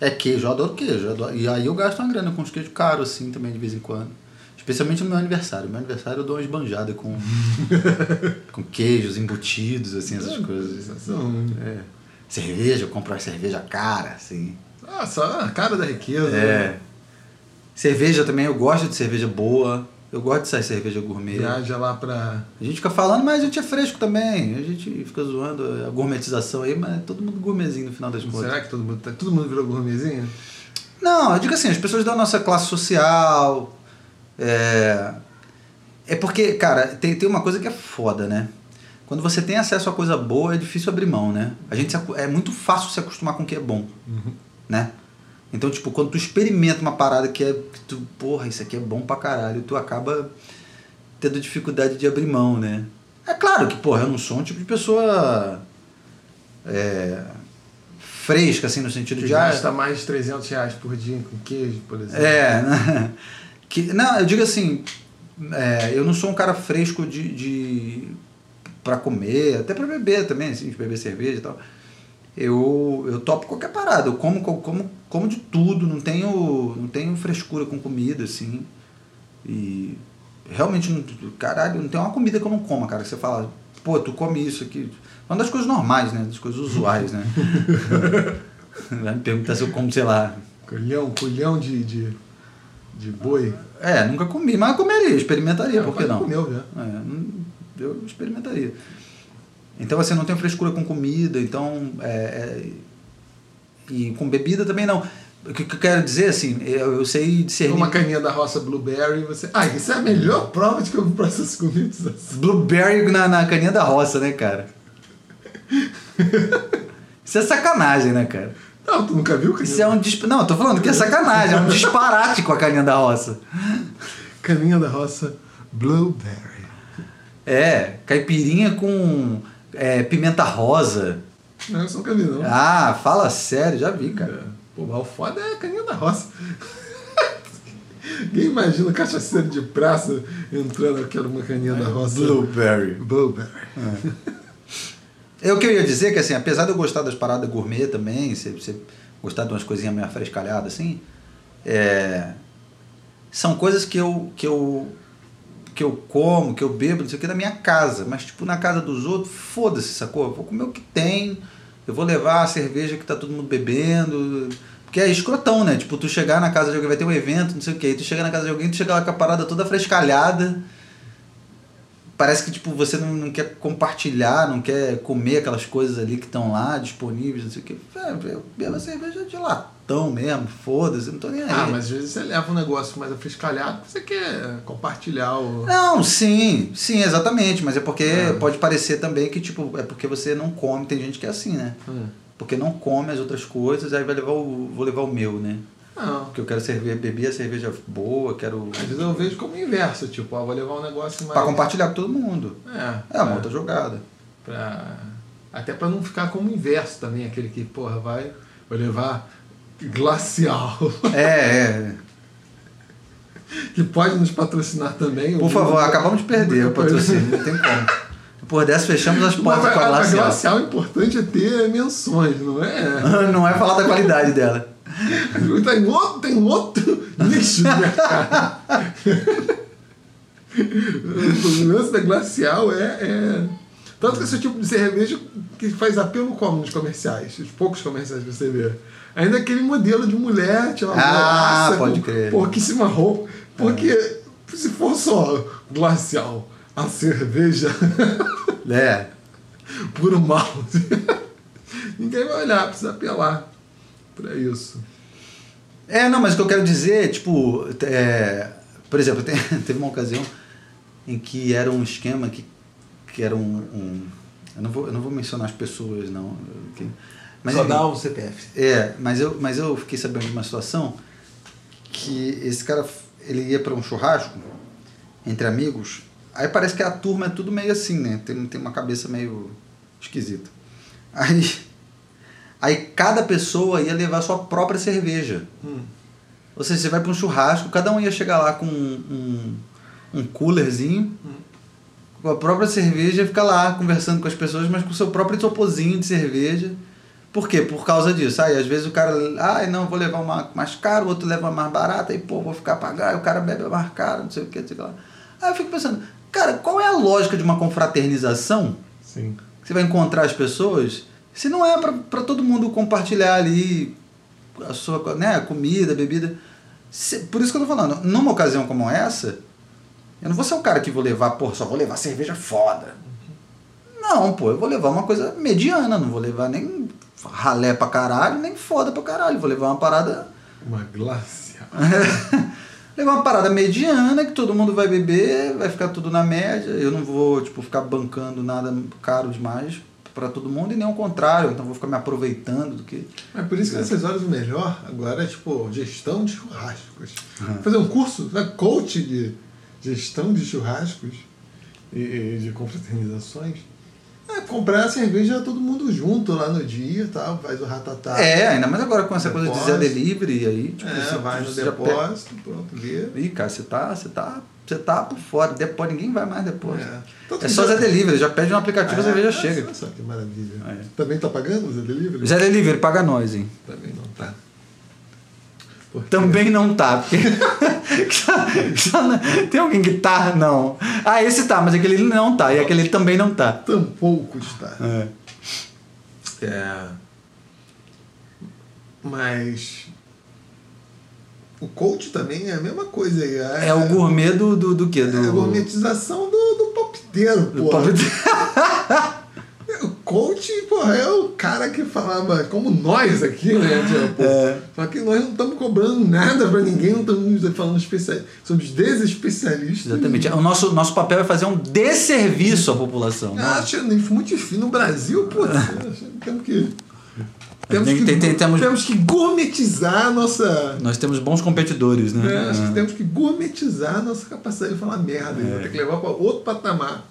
É queijo, eu adoro queijo. eu adoro- E aí eu gasto uma grana com os queijos caros, assim, também, de vez em quando. Especialmente no meu aniversário. No meu aniversário eu dou uma esbanjada com, com queijos embutidos, assim, essas coisas. sensação. É. Cerveja, eu compro uma cerveja cara, assim. Ah, só a cara da riqueza. né? É. Cerveja também, eu gosto de cerveja boa. Eu gosto de sair cerveja gourmet. Viaja lá pra. A gente fica falando, mas a gente é fresco também. A gente fica zoando a gourmetização aí, mas é todo mundo gourmetzinho no final das contas. Será que todo mundo, tá- todo mundo virou gourmetzinho? Não, eu digo assim, as pessoas da nossa classe social. É, é porque, cara, tem, tem uma coisa que é foda, né? Quando você tem acesso a coisa boa, é difícil abrir mão, né? A gente se é muito fácil se acostumar com o que é bom, né? Então, tipo, quando tu experimenta uma parada que é. Que tu, porra, isso aqui é bom pra caralho, tu acaba tendo dificuldade de abrir mão, né? É claro que, porra, eu não sou um tipo de pessoa. É, fresca, assim, no sentido Que de. ah, gasta mais de 300 reais por dia com queijo, por exemplo. é, né? que, não, eu digo assim, é, eu não sou um cara fresco de, de para comer, até para beber também, assim, de beber cerveja e tal. Eu, eu topo qualquer parada, eu como, como, como de tudo, não tenho, não tenho frescura com comida, assim. E realmente, não, caralho, não tem uma comida que eu não coma, cara. que Você fala, pô, tu come isso aqui. Uma das coisas normais, né? Das coisas usuais, né? Vai me perguntar se eu como, sei lá, Colhão, colhão de, de, de boi. É, nunca comi, mas eu comeria, experimentaria, É, por que não? comeu já. É, eu experimentaria. Então, assim, não tenho frescura com comida, então. é, é, e com bebida também não. O que, eu quero dizer, assim, eu, eu sei discernir. Uma caninha da roça blueberry, você. Ah, isso é a melhor prova de que eu vou processo de gourmetização. Blueberry na, na caninha da roça, né, cara? Isso é sacanagem, né, cara? Não, tu nunca viu caninha, Isso é um disp... Não, eu tô falando que é sacanagem, é um disparate com a caninha da roça. caninha da roça blueberry? É, caipirinha com é, pimenta rosa. Não, isso nunca vi, não. Ah, fala sério, já vi, cara. É. Pô, mas o foda é a caninha da roça. Quem imagina o cachaceiro de praça entrando aqui numa caninha da roça? Blueberry. Blueberry. Eu que eu ia dizer que, assim, apesar de eu gostar das paradas gourmet também, você, você gostar de umas coisinhas meio frescalhadas, assim, é, são coisas que eu, que eu que eu como, que eu bebo, não sei o que, da minha casa. Mas, tipo, na casa dos outros, foda-se, sacou? Eu vou comer o que tem, eu vou levar a cerveja que tá todo mundo bebendo. Porque é escrotão, né? Tipo, tu chegar na casa de alguém, vai ter um evento, não sei o que, tu chega na casa de alguém, tu chega lá com a parada toda frescalhada. Parece que, tipo, você não, não quer compartilhar, não quer comer aquelas coisas ali que estão lá disponíveis, não sei o que. É, eu bebo a cerveja de latão mesmo, foda-se, não tô nem aí. Ah, mas às vezes você leva um negócio mais afrescalhado, você quer compartilhar o. Não, sim, sim, exatamente. Mas é porque É. pode parecer também que, tipo, é porque você não come, tem gente que é assim, né? Hum. Porque não come as outras coisas, aí vai levar o. vou levar o meu, né? Não. Porque eu quero cerveja, beber a cerveja boa, quero. Às vezes eu vejo como inverso, tipo, ó, vou levar um negócio mais. Pra compartilhar com todo mundo. É, É uma outra jogada. pra... Até pra não ficar como inverso também, aquele que, porra, vai, vou levar glacial. É, é. que pode nos patrocinar também. Por favor, acabamos de perder o patrocínio, não tem como. Depois dessa, fechamos as Mas portas com a a, a glacial. glacial, o importante é ter menções, não é? Não é falar da qualidade dela. Tem outro, tem outro nicho de mercado. o lance da glacial é, é. Tanto que esse tipo de cerveja que faz apelo como nos comerciais, os poucos comerciais que você vê. Ainda aquele modelo de mulher, uma Ah, massa pode crer. pouquíssima roupa. Porque se for só glacial, a cerveja É. puro mal, ninguém vai olhar, precisa apelar pra isso. É, não, mas o que eu quero dizer, tipo, é, por exemplo, tem- teve uma ocasião em que era um esquema que, que era um, um- eu, não vou, eu não vou mencionar as pessoas, não. que- mas, Só enfim, dá o CPF. É, mas eu, mas eu fiquei sabendo de uma situação que esse cara, ele ia para um churrasco entre amigos, aí parece que a turma é tudo meio assim, né? Tem, tem uma cabeça meio esquisita. Aí, aí cada pessoa ia levar sua própria cerveja. Hum. Ou seja, você vai para um churrasco, cada um ia chegar lá com um, um, um coolerzinho, com a própria cerveja, e ficar lá conversando com as pessoas, mas com o seu próprio isoporzinho de cerveja. Por quê? Por causa disso. Aí às vezes o cara, ai não, vou levar uma mais caro, o outro leva uma mais barata, e pô, vou ficar pagar, e o cara bebe mais caro, não sei o que, não sei o que lá. Aí eu fico pensando, cara, qual é a lógica de uma confraternização? Sim. que você vai encontrar as pessoas, se não é para todo mundo compartilhar ali a sua né, comida, bebida. Se- por isso que eu tô falando, numa ocasião como essa, eu não vou ser o cara que vou levar, pô, só vou levar cerveja foda. Não, pô, eu vou levar uma coisa mediana, não vou levar nem ralé pra caralho, nem foda pra caralho. Vou levar uma parada. Uma glacial. levar uma parada mediana que todo mundo vai beber, vai ficar tudo na média. Eu não vou, tipo, ficar bancando nada caro demais pra todo mundo e nem ao contrário. Então vou ficar me aproveitando do que. Mas por isso que nessas horas o melhor agora é tipo gestão de churrascos. Fazer um curso, né? coach de gestão de churrascos e de confraternizações. É comprar a cerveja todo mundo junto lá no dia, tal, faz o ratatá. É, ainda mais agora com essa coisa de Zé Depósito. Delivery aí, tipo, É, você, vai no depósito, pronto, vê. pega- Ih, cara, você tá, você tá, você tá por fora. Depois ninguém vai mais depois. É. É, só Zé Delivery, já pede no aplicativo, a cerveja Ah, chega. Olha só que maravilha. É. Também tá pagando o Zé Delivery? Zé Delivery, paga nós, hein? Também não tá. Também não tá, porque. tem alguém que tá? Não. Ah, esse tá, mas aquele não tá. E aquele também não tá. Tampouco está. É. É. Mas. O coach também é a mesma coisa aí. É, É o gourmet do, do, do quê? Do, É a gourmetização do, do palpiteiro, do pô. O coach, porra, é o cara que falava, como nós aqui, né? Tipo, É. Só que nós não estamos cobrando nada pra ninguém, não estamos falando especial, somos desespecialistas. Exatamente. O nosso, nosso papel é fazer um desserviço à população. Ah, acho muito difícil. No Brasil, pô, temos que. Temos Tem- que, tem- tem- temos- temos que gourmetizar a nossa. Nós temos bons competidores, né? né, acho que É. temos que gourmetizar a nossa capacidade de falar merda. É. Tem que levar para outro patamar.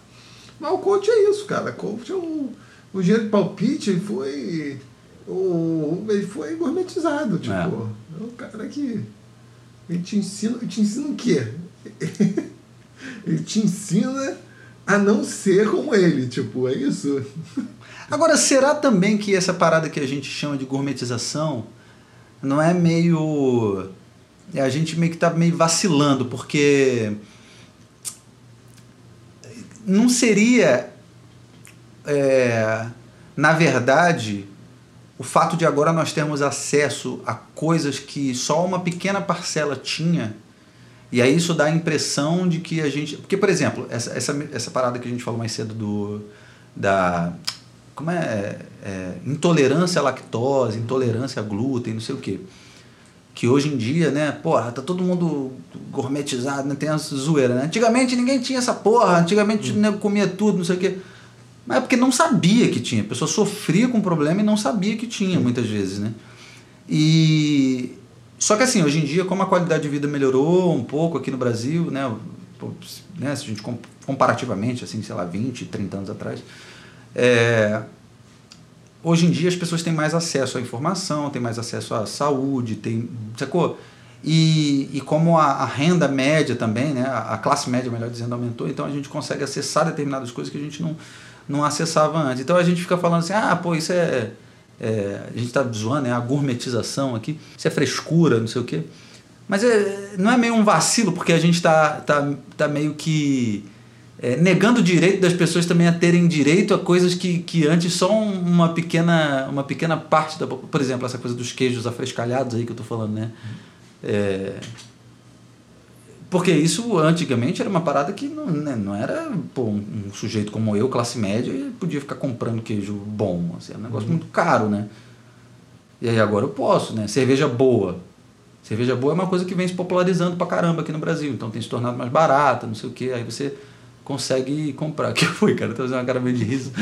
Mas o coach é isso, cara. Coach é um. O dinheiro de palpite foi. O, ele foi gourmetizado. Tipo, É. é, um cara que. Ele te ensina. Ele te ensina o quê? ele te ensina a não ser como ele, tipo, é isso. Agora, será também que essa parada que a gente chama de gourmetização não é meio. A gente meio que tá meio vacilando, porque. Não seria. é, na verdade, o fato de agora nós termos acesso a coisas que só uma pequena parcela tinha. E aí isso dá a impressão de que a gente. Porque, por exemplo, essa, essa, essa parada que a gente falou mais cedo do. Da. Como é? é intolerância à lactose, intolerância a glúten, não sei o quê. Que hoje em dia, né, porra, tá todo mundo gourmetizado, né? Tem essa zoeira, né? Antigamente ninguém tinha essa porra, antigamente nego comia tudo, não sei o quê. Mas é porque não sabia que tinha. A pessoa sofria com o problema e não sabia que tinha, muitas vezes, né? E. Só que assim, hoje em dia, como a qualidade de vida melhorou um pouco aqui no Brasil, né? né se a gente com- comparativamente, assim, sei lá, 20, 30 anos atrás, é, hoje em dia as pessoas têm mais acesso à informação, têm mais acesso à saúde, tem, sacou? E, e como a, a renda média também, né, a, a classe média, melhor dizendo, aumentou, então a gente consegue acessar determinadas coisas que a gente não, não acessava antes. Então a gente fica falando assim, ah, pô, isso é... é a gente está zoando, é a gourmetização aqui, isso é frescura, não sei o quê. Mas é, não é meio um vacilo, porque a gente está tá, tá meio que é, negando o direito das pessoas também a terem direito a coisas que, que antes só um- uma pequena, uma pequena parte da Por exemplo, essa coisa dos queijos afrescalhados aí que eu tô falando, né? É, porque isso antigamente era uma parada que não, né, não era pô, um, sujeito como eu, classe média, e podia ficar comprando queijo bom. Assim, é um negócio muito caro, né? E aí agora eu posso, né? Cerveja boa. Cerveja boa é uma coisa que vem se popularizando pra caramba aqui no Brasil. Então tem se tornado mais barata, não sei o quê. Aí você consegue comprar. O que foi, cara? Tá fazendo uma cara meio de riso.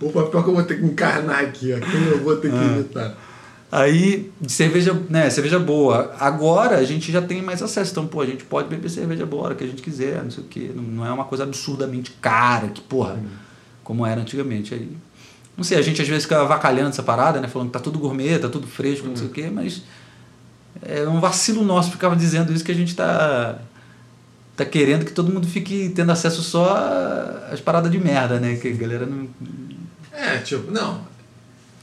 O papel que eu vou ter que encarnar aqui. Quem eu vou ter que Ah. imitar. Aí, cerveja, né, cerveja boa. Agora a gente já tem mais acesso. Então, pô, a gente pode beber cerveja boa a hora que a gente quiser, não sei o quê. Não, não é uma coisa absurdamente cara, que, porra, como era antigamente. Aí, não sei, a gente às vezes fica avacalhando essa parada, né? Falando que tá tudo gourmet, tá tudo fresco, não sei o quê, mas é um vacilo nosso ficava dizendo isso que a gente tá tá querendo que todo mundo fique tendo acesso só às paradas de merda, né? Que a galera não. É, tipo, não.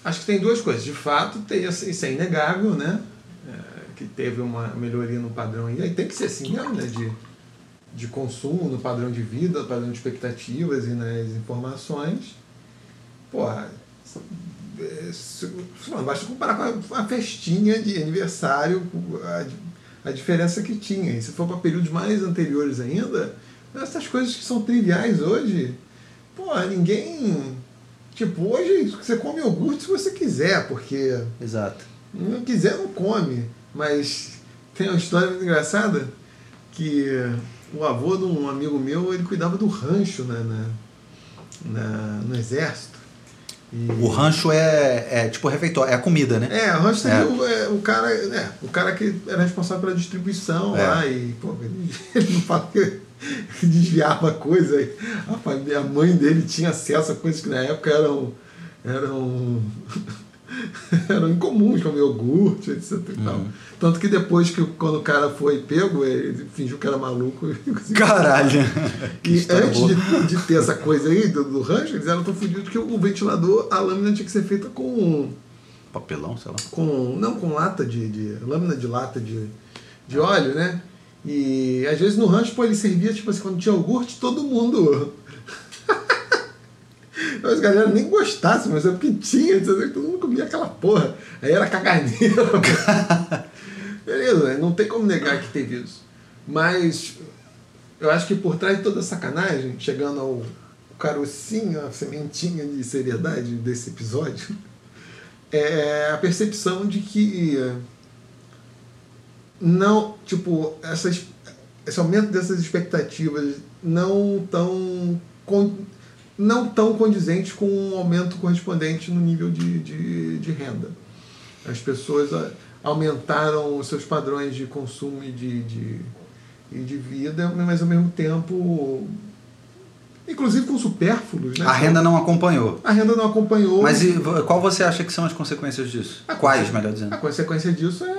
Acho que tem duas coisas. De fato, tem, isso é inegável, né? É, que teve uma melhoria no padrão aí. Aí tem que ser assim mesmo, né? De, de consumo, no padrão de vida, padrão de expectativas e nas informações. Porra, se- lá, basta comparar com a, festinha de aniversário, a, a diferença que tinha. E se for para períodos mais anteriores ainda, essas coisas que são triviais hoje, porra, ninguém. Tipo, hoje você come iogurte se você quiser, porque Exato. não quiser não come. Mas tem uma história muito engraçada que o avô de um amigo meu, ele cuidava do rancho né, na, na- no exército. E- O rancho é, é tipo refeitório, é a comida, né? é, o rancho seria É. o, é, o cara, é, o cara que era responsável pela distribuição É. lá e, pô, ele, ele não fala que desviava coisa. A, família- a mãe dele tinha acesso a coisas que na época eram eram eram incomuns, como iogurte, etc. tal. Uhum. Tanto que depois que quando o cara foi pego, ele fingiu que era maluco Caralho! E antes de, de ter essa coisa aí do, do rancho, eles eram tão fodidos que o ventilador, a lâmina tinha que ser feita com. Papelão, sei lá. com não com lata de, de. lâmina de lata de, de óleo, né? E às vezes no rancho, pô, ele servia, tipo assim, quando tinha iogurte, todo mundo. As galera nem gostasse, mas é porque tinha, todo mundo comia aquela porra. Aí era caganeira. Beleza, né? não tem como negar que teve isso. Mas eu acho que por trás de toda a sacanagem, chegando ao carocinho, a sementinha de seriedade desse episódio, é a percepção de que não, tipo, essas, esse aumento dessas expectativas não tão não tão condizentes com um aumento correspondente no nível de, de, de renda. As pessoas a- aumentaram os seus padrões de consumo e de, de, e de vida, mas ao mesmo tempo, inclusive com supérfluos. Né? A renda não acompanhou. A renda não acompanhou. Mas e, qual você acha que são as consequências disso? A Quais, melhor A dizendo? consequência disso é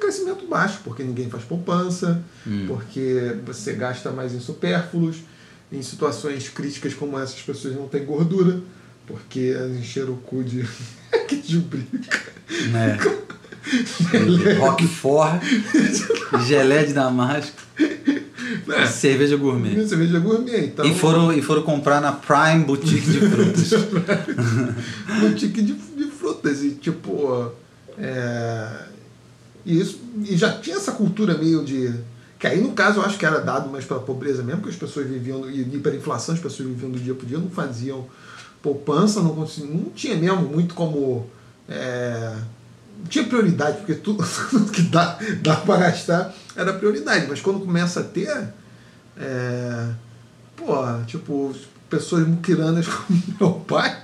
crescimento baixo, porque ninguém faz poupança, porque você gasta mais em supérfluos, em situações críticas como essa, as pessoas não têm gordura, porque encheram o cu de de brica. Né? Roquefort, gelé de damasco, Né? cerveja gourmet. Cerveja gourmet. Então, E foram, e foram comprar na Prime Boutique de frutas. boutique de, de frutas. E tipo. É, e isso. E já tinha essa cultura meio de. Que aí no caso eu acho que era dado mais pela pobreza mesmo, que as pessoas viviam. E hiperinflação, as pessoas viviam do dia pro dia, não faziam poupança, não, não tinha mesmo muito como. É, não tinha prioridade, porque tudo, tudo que dá, dá para gastar era prioridade. Mas quando começa a ter. É, pô, tipo, pessoas muquiranas como meu pai.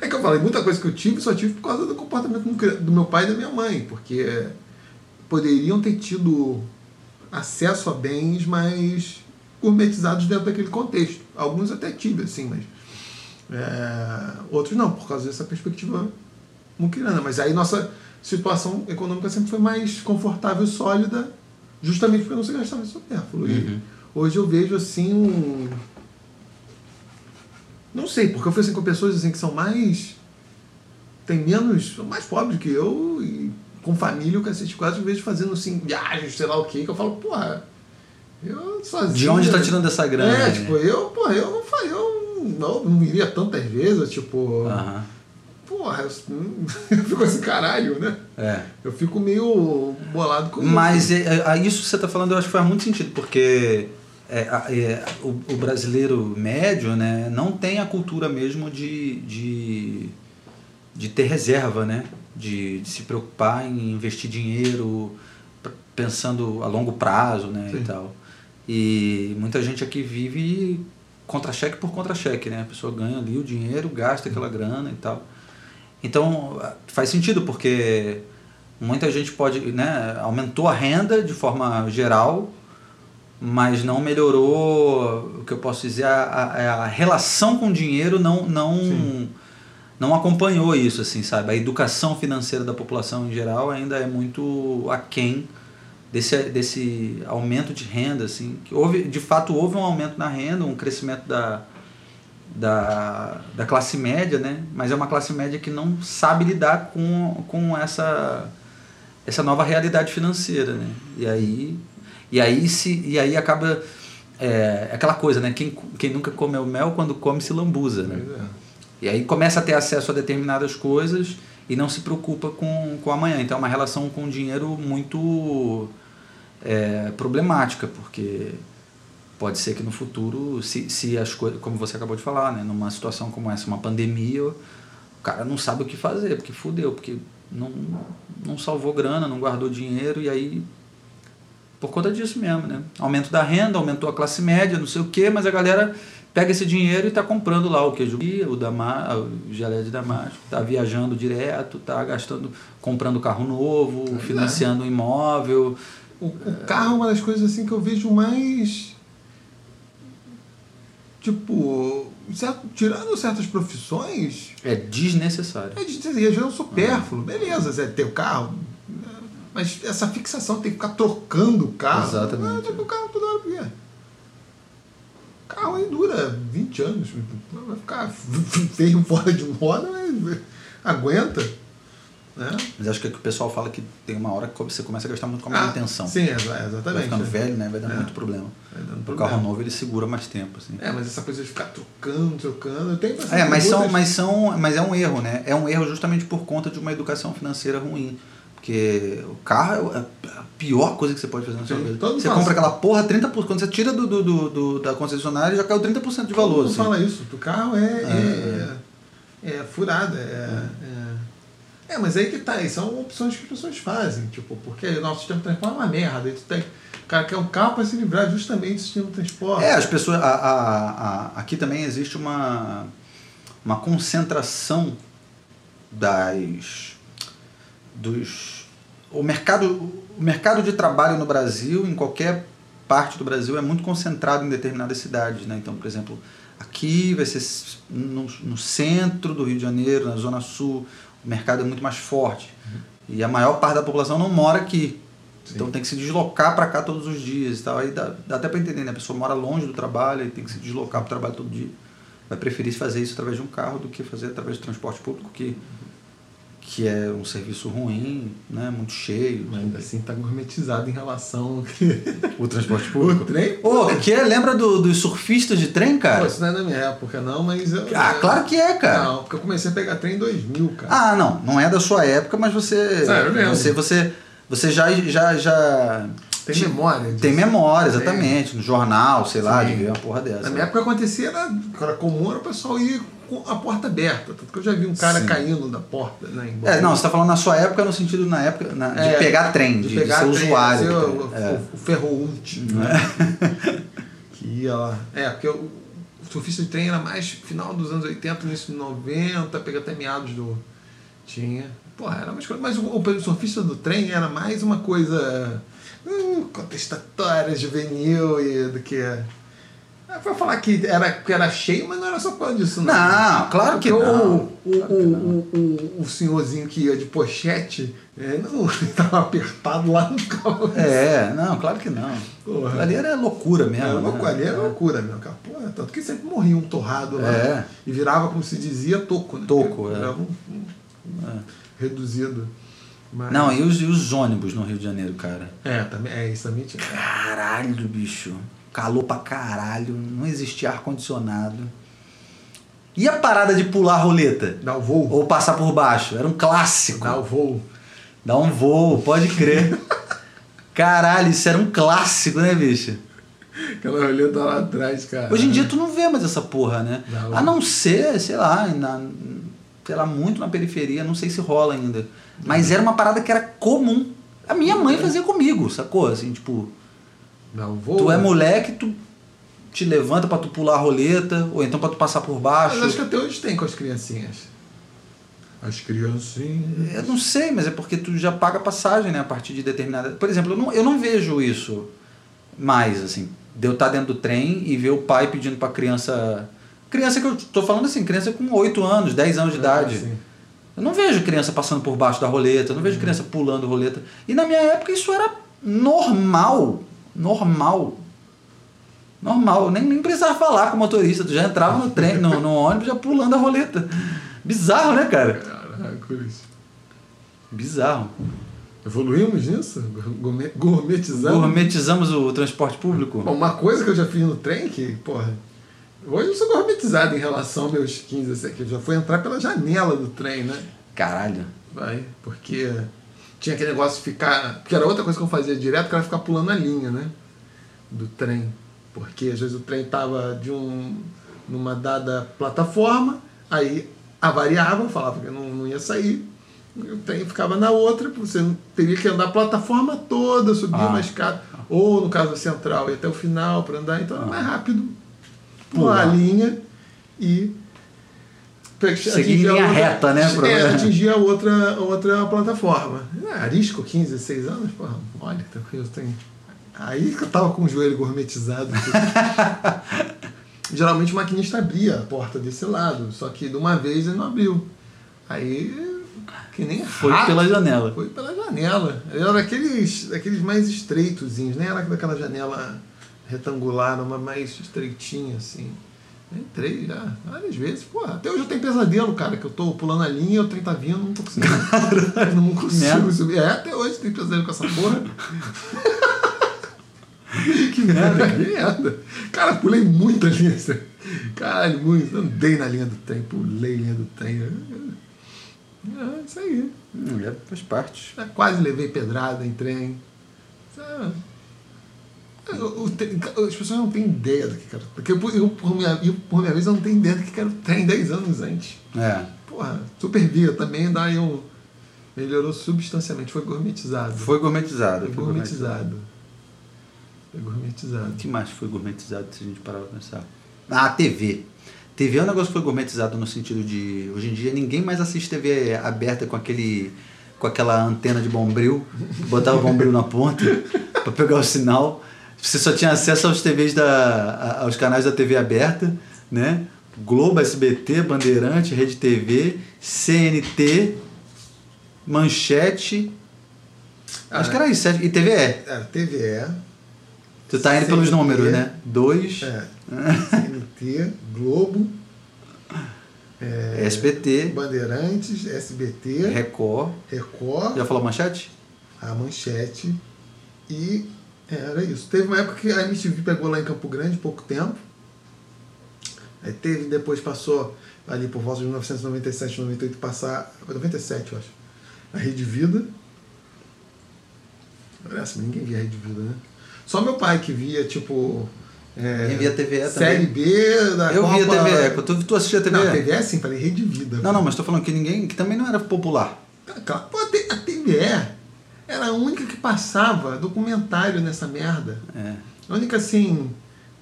É que eu falei, muita coisa que eu tive, só tive por causa do comportamento do meu pai e da minha mãe, porque poderiam ter tido acesso a bens mais gourmetizados dentro daquele contexto. Alguns até tive, assim, mas é, outros não, por causa dessa perspectiva muquirana. Mas aí nossa situação econômica sempre foi mais confortável e sólida, justamente porque não se gastava em supérfluo. E hoje eu vejo assim um. Não sei, porque eu fui assim com pessoas assim que são mais. tem menos. são mais pobres que eu e com família, o cacete quase, eu vejo fazendo assim, viagens, sei lá o quê, que eu falo, porra, eu sozinho. De onde tá tirando essa grana? É, né? tipo, eu, porra, eu não faria, eu não, não iria tantas vezes, tipo. Aham. Porra, eu, eu fico assim, caralho, né? É. Eu fico meio bolado com Mas isso. é, é, isso que você está falando eu acho que faz muito sentido, porque é, é, o, o brasileiro médio né, não tem a cultura mesmo de, de, de ter reserva, né? De, de se preocupar em investir dinheiro pensando a longo prazo né, Sim. e tal. E muita gente aqui vive contra-cheque por contra-cheque, né? A pessoa ganha ali o dinheiro, gasta aquela grana e tal. Então faz sentido, porque muita gente pode, né, aumentou a renda de forma geral, mas não melhorou, o que eu posso dizer, a, a, a relação com o dinheiro não, não, Sim. Não acompanhou isso, assim, sabe? A educação financeira da população em geral ainda é muito aquém desse, desse aumento de renda, assim. Que houve, de fato, houve um aumento na renda, um crescimento da, da, da classe média, né? Mas é uma classe média que não sabe lidar com, com essa, essa nova realidade financeira, né? E aí, e aí, se, e aí acaba... É, aquela coisa, né? Quem, quem nunca comeu mel, quando come, se lambuza, né? É. E aí começa a ter acesso a determinadas coisas e não se preocupa com, com amanhã. Então é uma relação com o dinheiro muito é, problemática, porque pode ser que no futuro, se, se as coisas, como você acabou de falar, né, numa situação como essa, uma pandemia, o cara não sabe o que fazer, porque fudeu, porque não, não salvou grana, não guardou dinheiro, e aí por conta disso mesmo, né? Aumento da renda, aumentou a classe média, não sei o quê, mas a galera pega esse dinheiro e está comprando lá o queijo o, dama, o gelé de damasco, está viajando direto, está gastando, comprando carro novo, É. financiando um imóvel. O, o carro é uma das coisas assim que eu vejo mais. Tipo, certo- tirando certas profissões, É desnecessário. é de dizer, já é um supérfluo. Beleza, Zé, ter o carro. Mas essa fixação tem que ficar trocando o carro. Exatamente. Ah, tipo, o carro toda hora carro aí dura 20 anos. Vai ficar feio fora de moda, mas aguenta. Né? Mas acho que, é que o pessoal fala que tem uma hora que você começa a gastar muito com a Ah, manutenção. Sim, exa- Vai exatamente. ficando né? velho, né? Vai dando É. muito problema. Dando O problema. carro novo ele segura mais tempo, assim. É, mas essa coisa de ficar trocando, trocando, eu tenho a impressão É, mas são, mas são, mas é um erro, né? É um erro justamente por conta de uma educação financeira ruim. Porque o carro é a pior coisa que você pode fazer na sua vida. Você fala compra aquela porra 30%, quando você tira do, do, do- do- da concessionária já caiu 30% de valor. mundo assim. fala isso. O carro é, é, é, é furada. É, é, é, mas aí que tá. aí São opções que as pessoas fazem. Tipo, porque o nosso sistema de transporte é uma merda. tu tem, o cara quer um carro para se livrar justamente do sistema de transporte. É, as pessoas. A, a- a- aqui também existe uma, uma concentração das. dos. O mercado, o mercado de trabalho no Brasil, em qualquer parte do Brasil, é muito concentrado em determinadas cidades. Né? Então, por exemplo, aqui vai ser no, no centro do Rio de Janeiro, na Zona Sul, o mercado é muito mais forte. E a maior parte da população não mora aqui. Então tem que se deslocar para cá todos os dias e tal. Aí dá, dá até para entender, né? A pessoa mora longe do trabalho e tem que se deslocar para o trabalho todo dia. Vai preferir fazer isso através de um carro do que fazer através de transporte público, que, que é um serviço ruim, né? Muito cheio. Mas ainda assim tá gourmetizado em relação ao O transporte o público. trem. Ô, que é? Lembra do, dos surfistas de trem, Pô, cara? isso não é da minha época, não, mas. Eu, Ah, claro que é, cara. Não, porque eu comecei a pegar trem em 2000, cara. Ah, não, não é da sua época, mas você. Sério, eu lembro. você, você, você já, já, já Tem memória? disso? tem memória, exatamente. No jornal, sei lá, Sim. de ver uma porra dessa. Na minha época acontecia, era, era comum era o pessoal ir a porta aberta. Tanto que eu já vi um cara Sim. caindo da porta, né? É, não, você tá falando na sua época no sentido na época na- de É, pegar trem, de, de pegar ser trem, usuário. ser de o, o, É. o ferrounte, né? que ia lá. É, porque o, o surfista de trem era mais final dos anos 80, início de 90, pega até meados do. Tinha. Porra, era mais coisa. Mas o, o surfista do trem era mais uma coisa hum, contestatória, juvenil e do que. É, Foi falar que era, que era cheio, mas não era só por causa disso, não. Não, claro que não. O, o, o, o, o senhorzinho que ia de pochete, é, não, estava apertado lá no carro. É, não, claro que não. Porra. Ali era loucura mesmo. É, né? ali era loucura, meu cara. Porra, tanto que sempre morria um torrado lá. É. E virava, como se dizia, toco, né? Toco, é. Virava um, um- reduzido. Mas, Não, e os, e os ônibus no Rio de Janeiro, cara? É, também, é isso também tinha. Caralho, bicho. Calor pra caralho, não existia ar-condicionado. E a parada de pular a roleta? Dá o voo. Ou passar por baixo? Era um clássico. Dá o voo. Dá um voo, pode crer. Caralho, isso era um clássico, né, bicho? Aquela roleta lá atrás, cara. Hoje em dia tu não vê mais essa porra, né? Não. A não ser, sei lá, na, sei lá, muito na periferia, não sei se rola ainda. Mas era uma parada que era comum. A minha mãe fazia comigo, sacou? Assim, tipo, Dá o voo. tu é moleque, tu te levanta pra tu pular a roleta, ou então pra tu passar por baixo. Mas acho que até hoje tem com as criancinhas. As criancinhas. Eu não sei, mas é porque tu já paga passagem, né? A partir de determinada. Por exemplo, eu não, eu não vejo isso mais, assim. De eu estar dentro do trem e ver o pai pedindo pra criança. Criança que eu tô falando assim, criança com 8 anos, 10 anos de idade. Ah, sim. Eu não vejo criança passando por baixo da roleta, eu não vejo criança pulando roleta. E na minha época isso era normal. Normal. Normal. Nem, nem precisava falar com o motorista. Tu já entrava no trem, no, no ônibus, já pulando a roleta. Bizarro, né, cara? Caraca, isso. Bizarro. Evoluímos nisso? Gourmet- Gourmetizamos? Gourmetizamos o transporte público? Bom, uma coisa que eu já fiz no trem, que, porra, hoje eu sou gourmetizado em relação aos meus 15, assim, que eu já fui entrar pela janela do trem, né? Caralho. Vai, porque tinha aquele negócio de ficar. Porque era outra coisa que eu fazia direto, que era ficar pulando a linha, né? Do trem. Porque às vezes o trem tava de um. numa dada plataforma, aí avariava, falava que não, não ia sair. O trem ficava na outra, você teria que andar a plataforma toda, subir Ah. uma escada. Ou no caso central, ir até o final para andar, então era mais rápido pular a linha e Seguir linha outra- reta, né, É, atingir a outra, outra plataforma. É, arisco, 15, 16 anos, porra, olha, tranquilo, tem. Aí que eu tava com o joelho gourmetizado. Geralmente o maquinista abria a porta desse lado, só que de uma vez ele não abriu. Aí, que nem Foi rato, pela janela. Foi pela janela. Era daqueles, daqueles mais estreitozinhos, nem era daquela janela retangular, uma mais estreitinha assim. Entrei já várias vezes. Porra, até hoje eu tenho pesadelo, cara, que eu tô pulando a linha, o trem tá vindo, não tô conseguindo. não consigo subir. É, até hoje tem pesadelo com essa porra. Que merda. Que merda. Cara, pulei muito a linha. Caralho, muito. Andei na linha do trem, pulei a linha do trem. É, isso aí. Hum, é, faz parte. Já quase levei pedrada em trem. Sabe? O- o trem- As pessoas não têm ideia do que era. Porque eu, eu, por, minha, eu, por minha vez, eu não tenho ideia do que era o trem 10 anos antes. É. Porra, super via também, daí um. Melhorou substancialmente, foi gourmetizado. Foi gourmetizado. Foi Foi gourmetizado. Foi gourmetizado. O que mais foi gourmetizado se a gente parar pra pensar? Ah, a TV. TV é um negócio que foi gourmetizado no sentido de. Hoje em dia ninguém mais assiste TV aberta com aquele. com aquela antena de bombril. Botava o bombril na ponta pra pegar o sinal. Você só tinha acesso aos TVs da. aos canais da TV aberta, né? Globo, SBT, Bandeirante, Rede TV, CNT, Manchete Acho que era isso. E TVE. Era TVE, Tu tá indo pelos CNT. números, né? Dois. é, CNT, Globo, é, SBT, Bandeirantes, SBT, Record. Record, Já falou manchete? a Manchete e era isso. Teve uma época que a MTV pegou lá em Campo Grande, pouco tempo. Aí teve, depois passou ali por volta de 1997, 98, passar. 97, eu acho. A Rede Vida. Parece, ninguém via a Rede Vida, né? Só meu pai que via, tipo. É, Quem via TVE Série também? B da Eu Copa... via TVE. Tu, tu assistia TVE? Não, TVE sim, falei Rede Vida. Não, não, mas tô falando que ninguém. que também não era popular. Tá, Claro, Pô, a TVE era a única que passava documentário nessa merda. É. A única assim.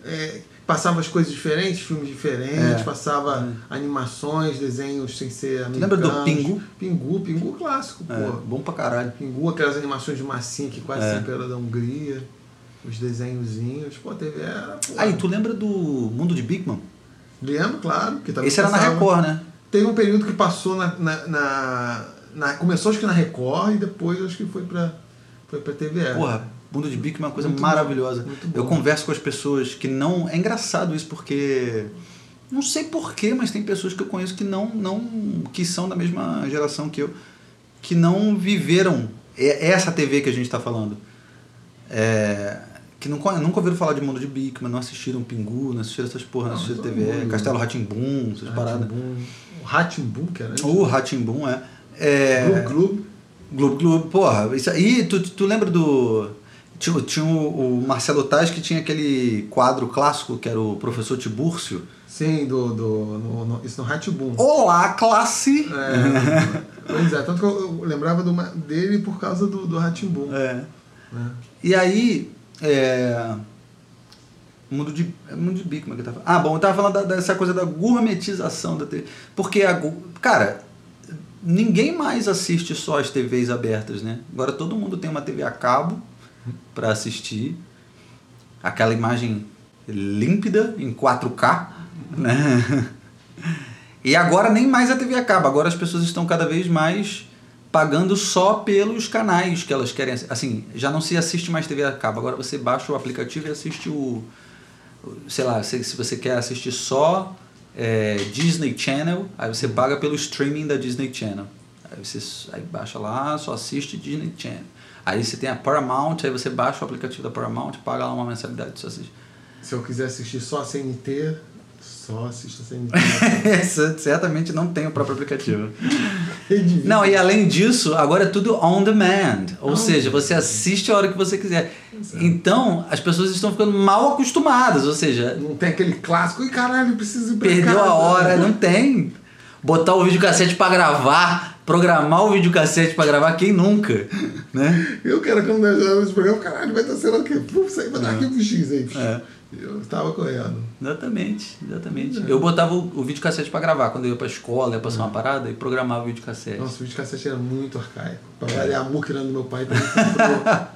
é, passava as coisas diferentes, filmes diferentes, É. passava animações, desenhos sem ser americanos. lembra do Pingu? Pingu, Pingu clássico, É, pô. bom pra caralho. Pingu, aquelas animações de massinha que quase É. sempre era da Hungria. Os desenhozinhos. Pô, a TV era. Pô. Aí, tu lembra do Mundo de Bigman? Lembro, claro. Que Esse era na. Record, né? Teve um período que passou na, na, na- na- Começou acho que na Record e depois acho que foi pra, foi pra TVE. Porra, Mundo de Bigman é uma coisa Muito maravilhosa. bom. Eu converso com as pessoas que não. É engraçado isso porque. Não sei porquê, mas tem pessoas que eu conheço que não, não. que são da mesma geração que eu, que não viveram essa TV que a gente está falando. É, que não, nunca ouviram falar de Mundo de Bigman, não assistiram Pingu, não assistiram essas porra, não Não, assistiram TV, mundo. Castelo Ratimbum, essas paradas. O Ratimbum, que era antes. O Ratimbum é. É Gloob. Globo Globo, porra, isso aí, tu, tu lembra do. Tinha, tinha o, o Marcelo Taz que tinha aquele quadro clássico que era o professor Tibúrcio. Sim, do, do, no, no- isso no Ratimbum. Olá, classe! É, pois é, tanto que eu, eu lembrava do dele por causa do, do Ratimbum. É. né? E aí. É, mundo de. é Mundo de Bigman que eu tava Ah, bom, eu tava falando da- dessa coisa da gourmetização da TV. Porque a. Cara, ninguém mais assiste só as TVs abertas, né? Agora todo mundo tem uma TV a cabo para assistir. Aquela imagem límpida em 4K, né? E agora nem mais a TV a cabo, agora as pessoas estão cada vez mais pagando só pelos canais que elas querem. assi- Assim, já não se assiste mais TV a cabo, agora você baixa o aplicativo e assiste o. o- Sei lá, se, se você quer assistir só é, Disney Channel, aí você paga pelo streaming da Disney Channel. Aí você aí baixa lá, só assiste Disney Channel. Aí você tem a Paramount, aí você baixa o aplicativo da Paramount, paga lá uma mensalidade, só assiste. Se eu quiser assistir só a CNT, só assisto a CNT. Essa certamente não tem o próprio aplicativo. Não, e além disso, agora é tudo on demand. Ou seja, você assiste a hora que você quiser. Exato. Então, as pessoas estão ficando mal acostumadas. Ou seja, Não tem aquele clássico, e caralho, preciso ir pra perdeu casa. a hora, não tem. Botar o videocassete pra gravar, programar o videocassete pra gravar, quem nunca? Né? Eu quero quando nós vamos pro programa, caralho, vai estar sendo o quê? Puf, sai, vai dar É. arquivo X aí. É. Eu tava correndo. Exatamente, exatamente. Eu botava o, o videocassete pra gravar quando eu ia pra escola, ia passar uma parada e programava o videocassete. Nossa, o videocassete era muito arcaico. Pra variar a muquira do meu pai também comprou,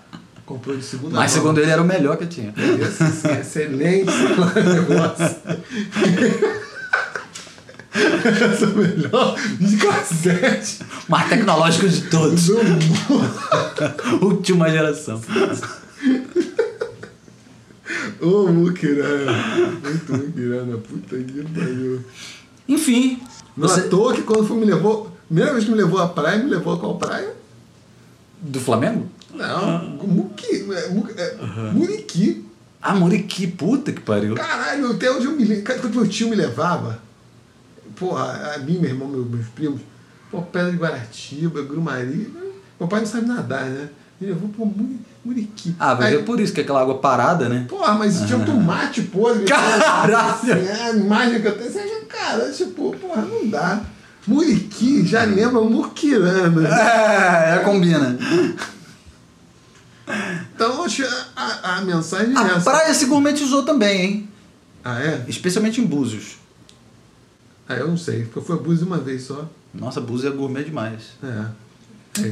comprou de segunda Mas mão. segundo ele era o melhor que eu tinha. Esse, esse, excelente negócio. Esse é o melhor videocassete Mais tecnológico de todos. do mundo. Última geração. Ô, Muquirana. Muito Muquirana. Puta que pariu. Enfim, Não você... à toa que quando foi, me levou. Primeira vez que me levou à praia, me levou a qual praia? do Flamengo? Não, Muqui, é, Mu- é, Muriqui. Ah, Muriqui, puta que pariu. Caralho, até onde eu me lembro. Quando meu tio me levava, porra, a mim, meu irmão, meu- meus primos, pô, Pedra de Guaratiba, Grumari. Meu pai não sabe nadar, né? Me levou pro Muri- Muriqui. Ah, vai Aí, ver por isso que é aquela água parada, né? Porra, mas tinha um tomate podre. Caralho! Assim, a imagem que eu tenho, você cara, tipo, porra, não dá. Muriqui já lembra Muquirana. É, é combina. Então, a, a, a mensagem é A essa. praia se gourmetizou também, hein? Ah, é? Especialmente em Búzios. Ah, eu não sei, porque eu fui a Búzios uma vez só. Nossa, Búzios é gourmet demais. É.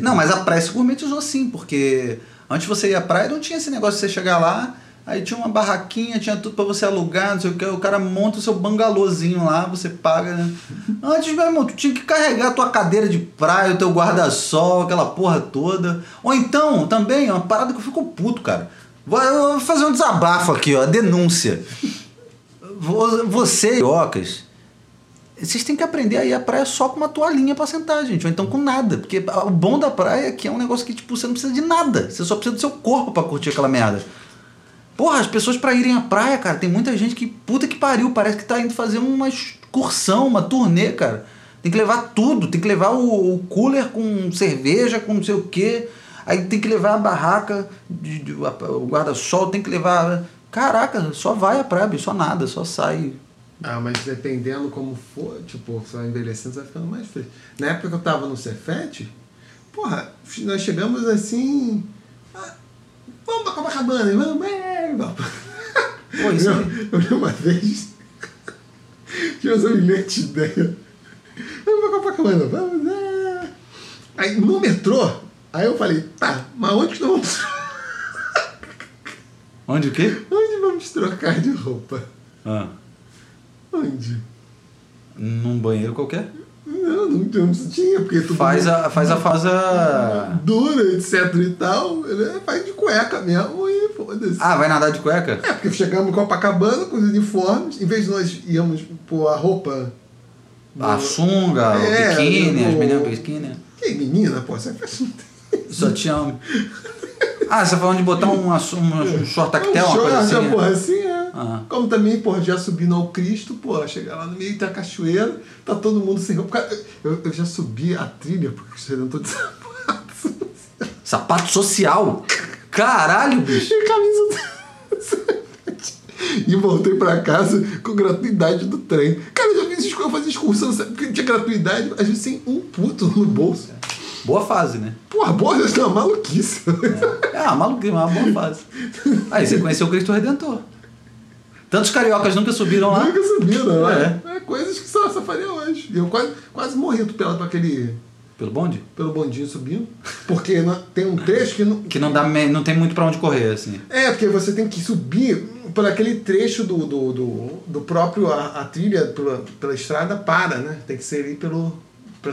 Não, mas a praia se gourmetizou sim, porque antes você ia à praia não tinha esse negócio de você chegar lá, Aí tinha uma barraquinha, tinha tudo pra você alugar, não sei o que. O cara monta o seu bangalôzinho lá, você paga, né? Antes, meu irmão, tu tinha que carregar a tua cadeira de praia, o teu guarda-sol, aquela porra toda. Ou então, também, uma parada que eu fico puto, cara. Vou, fazer um desabafo aqui, ó, denúncia. Vo- Você, cariocas, vocês têm que aprender a ir à praia só com uma toalhinha pra sentar, gente. Ou então com nada. Porque o bom da praia é que é um negócio que, tipo, você não precisa de nada. Você só precisa do seu corpo pra curtir aquela merda. Porra, as pessoas pra irem à praia, cara, tem muita gente que, puta que pariu, parece que tá indo fazer uma excursão, uma turnê, cara. Tem que levar tudo, tem que levar o, o cooler com cerveja, com não sei o quê. Aí tem que levar a barraca, de, de- o guarda-sol, tem que levar. Caraca, só vai à praia, só nada, só sai. Ah, mas dependendo como for, tipo, só envelhecendo, você vai ficando mais fresco. Na época que eu tava no Cefete, porra, nós chegamos assim. ah, vamos pra Copacabana, vamos, é, vamos. Pô, isso eu, eu lembro uma vez, tinha essa brilhante ideia. Vamos pra Copacabana, vamos, é. Aí no metrô, aí eu falei, tá, mas onde que nós vamos. Onde o quê? Onde vamos trocar de roupa? Ah, Onde? num banheiro qualquer? Não, não, não tinha, porque tudo Faz a. Faz a. Faz a. dura, etc e tal, né? faz de cueca mesmo e foda-se. Ah, vai nadar de cueca? É, porque chegamos em Copacabana com os uniformes, em vez de nós íamos pôr a roupa. A sunga, É, o biquíni, o- as meninas biquíni. Que menina, pô, você faz um Só tinha. um- Ah, você tá falando de botar um, um short tactel, uma coisa short, assim? uma né? porra assim, é. Ah. Como também, porra, já subindo ao Cristo, porra, chegar lá no meio da cachoeira, tá todo mundo sem roupa. Eu, eu já subi a trilha porque o Redentor de sapato. Sapato social? Caralho, bicho. E camisa. E voltei pra casa com gratuidade do trem. Cara, eu já fiz excursão, eu fazia excursão, sabe? porque tinha gratuidade, às vezes sem um puto no bolso. Boa fase, né? Porra, porra, isso é uma maluquice. É, uma maluquice, uma boa fase. Aí você conheceu o Cristo Redentor. Tantos cariocas nunca subiram lá. Nunca subi, não. É. É. coisas que só, só faria hoje. E eu quase, quase morri atropelado pra aquele. Pelo bonde? pelo bondinho subindo. Porque não- tem um trecho que não. Que não, dá, não tem muito pra onde correr, assim. É, porque você tem que subir por aquele trecho do, do, do, do próprio. A, a trilha pela, pela estrada para, né? Tem que ser ali pelo.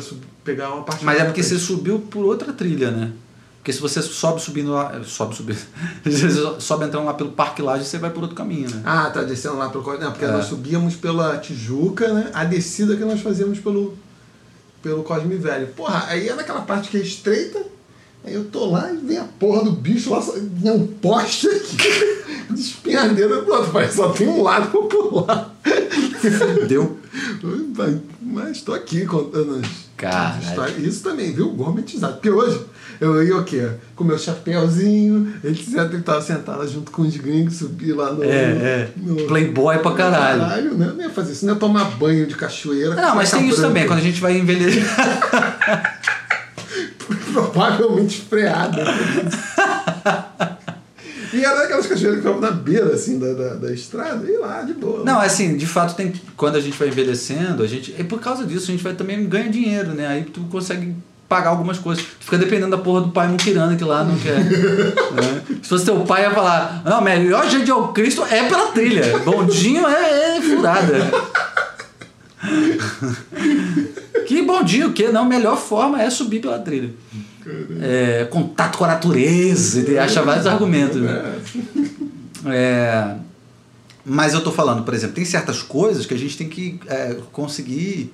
Sub- pegar uma parte Mas é porque você subiu por outra trilha, né? Porque se você sobe subindo lá. Sobe subindo. Você sobe entrando lá pelo Parque Laje, você vai por outro caminho, né? Ah, tá descendo lá pelo. Não, porque É. nós subíamos pela Tijuca, né? A descida que nós fazíamos pelo. pelo Cosme Velho. Porra, aí é naquela parte que é estreita. Aí eu tô lá e vem a porra do bicho lá, vem um poste aqui, despenhadeira pro outro. Mas só tem um lado pra pular. Deu. Mas tô aqui contando as. Isso também, viu? Gourmetizado. Porque hoje eu ia o quê? Com meu chapéuzinho, etc. E tava sentado junto com os gringos, subi lá no. É, é. no- Playboy pra caralho. Caralho, né? Não ia fazer isso, não ia tomar banho de cachoeira. Não, mas tem isso também, quando a gente vai envelhecer. Provavelmente freada. e era aquelas cachoeiras que ficavam na beira, assim, da, da, da estrada, e lá, de boa. Não, assim, de fato, tem, quando a gente vai envelhecendo, a gente. E por causa disso, a gente vai também ganha dinheiro, né? Aí tu consegue pagar algumas coisas. Tu fica dependendo da porra do pai muquirana que lá não quer. né? Se fosse teu pai, ia falar: Não, melhor jeito de ao Cristo é pela trilha. Bondinho é, é furada. que bondinho o quê? Não, melhor forma é subir pela trilha. É, contato com a natureza, e acha vários argumentos. Né? É, mas eu tô falando, por exemplo, tem certas coisas que a gente tem que é, conseguir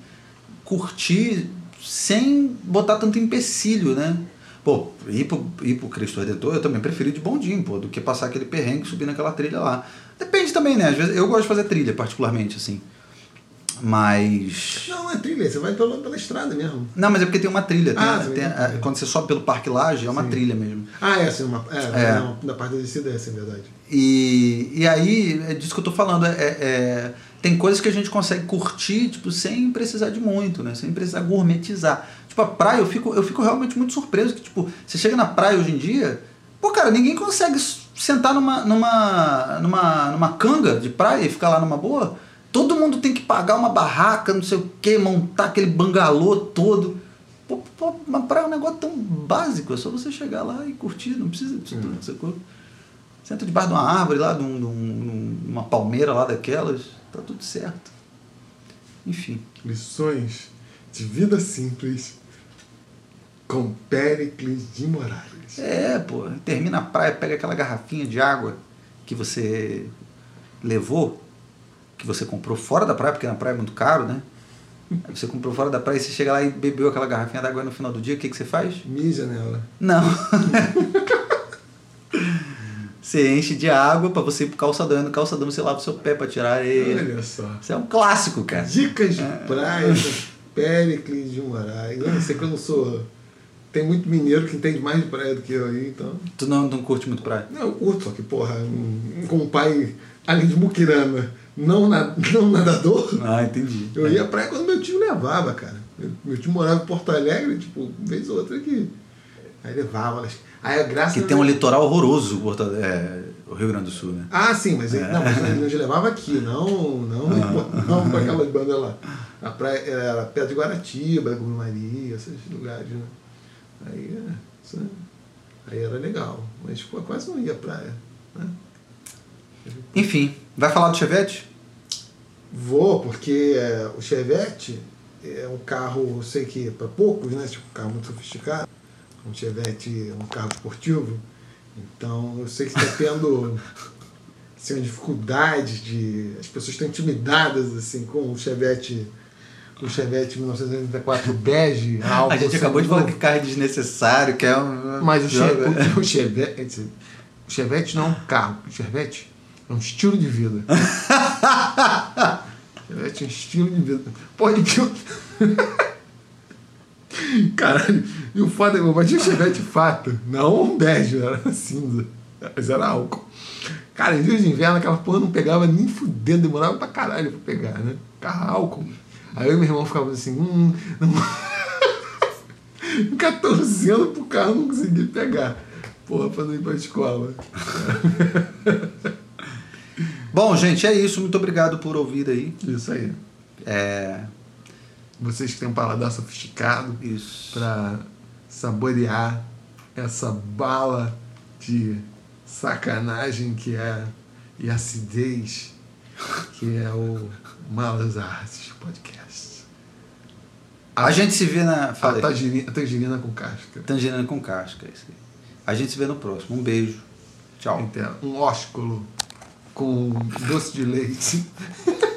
curtir sem botar tanto empecilho, né? Pô, ir pro, ir pro Cristo Redentor eu também prefiro ir de bondinho, pô, do que passar aquele perrengue subir naquela trilha lá. Depende também, né? Às vezes eu gosto de fazer trilha, particularmente, assim. Mas. Não, é trilha, você vai pela, pela estrada mesmo. Não, mas é porque tem uma trilha. tem- Ah, tem- tem. é, quando você sobe pelo Parque Laje, é uma trilha mesmo. Ah, é assim, uma, é, É. Na parte da descida é essa, é verdade. E, e aí, é disso que eu tô falando. É, é- tem coisas que a gente consegue curtir, tipo, sem precisar de muito, né? Sem precisar gourmetizar. Tipo, a praia, eu fico, eu fico realmente muito surpreso que, tipo, você chega na praia hoje em dia, pô, cara, ninguém consegue sentar numa, numa, numa, numa canga de praia e ficar lá numa boa. Todo mundo tem que pagar uma barraca, não sei o que, montar aquele bangalô todo. Pô, pô, uma praia é um negócio tão básico, é só você chegar lá e curtir, não precisa disso tudo, sacou? Senta debaixo de uma árvore lá, de, um, de um- de uma palmeira lá daquelas, tá tudo certo. Enfim. Lições de vida simples com Péricles de Moraes. É, pô, termina a praia, pega aquela garrafinha de água que você levou, que você comprou fora da praia, porque na praia é muito caro, né? Aí você comprou fora da praia e você chega lá e bebeu aquela garrafinha d'água no final do dia, o que, que você faz? Mija nela. Não. você enche de água pra você ir pro calçadão. E no calçadão você lava o seu pé pra tirar areia. Olha só. Isso é um clássico, cara. Dicas de praia com Péricles de Moraes. Eu não sei que eu não sou. Tem muito mineiro que entende mais de praia do que eu aí, então. Tu não, não curte muito praia? Não, eu curto, só que, porra, um- como pai, além de muquirana, não, na, não nadador, Ah, entendi. eu ia à praia quando meu tio levava, cara. Meu, meu tio morava em Porto Alegre, tipo, vez ou outra que. Aí levava. Aí a graça. Que tem um litoral horroroso, Porto- é, o Rio Grande do Sul, né? Ah, sim, mas ele, não, mas ele nos levava aqui, não, não, não para aquelas bandas lá. A praia era perto de Guaratiba, Guru Maria, esses lugares, né? Aí, é, isso, é- aí era legal, mas quase não ia à praia. Né? Enfim, vai falar do Chevette? Vou, porque é, o Chevette é um carro, eu sei que para poucos, né? Tipo, um carro muito sofisticado. Um Chevette é um carro esportivo. Então eu sei que está tendo assim, uma dificuldade de. As pessoas estão intimidadas assim, com o Chevette. O Chevette 1984 bege. A gente acabou de falar que carro é desnecessário, que é um. Mas o, che o, o Chevette. O Chevette não é um carro. O Chevette é um estilo de vida. Chevette é um estilo de vida. Pode que eu... Caralho, e o foda é que eu bati o Chevette fato. Não um bege, era cinza. Mas era álcool. Cara, em dias de inverno aquela porra não pegava nem fudendo, demorava pra caralho pra pegar, né? Carro álcool. Aí eu e meu irmão ficavam assim, hum, não... Ficar torcendo pro carro não conseguir pegar. Porra, pra não ir pra escola. Bom, gente, é isso. Muito obrigado por ouvir aí. Isso aí. É. Vocês que têm um paladar sofisticado Isso. pra saborear essa bala de sacanagem que é e acidez que é o Malas Artes Podcast. A gente se vê na. A Fala aí. tangerina, a tangerina com casca. Tangerina com casca, é isso aí. A gente se vê no próximo. Um beijo. Tchau. Então, Um ósculo com doce de leite.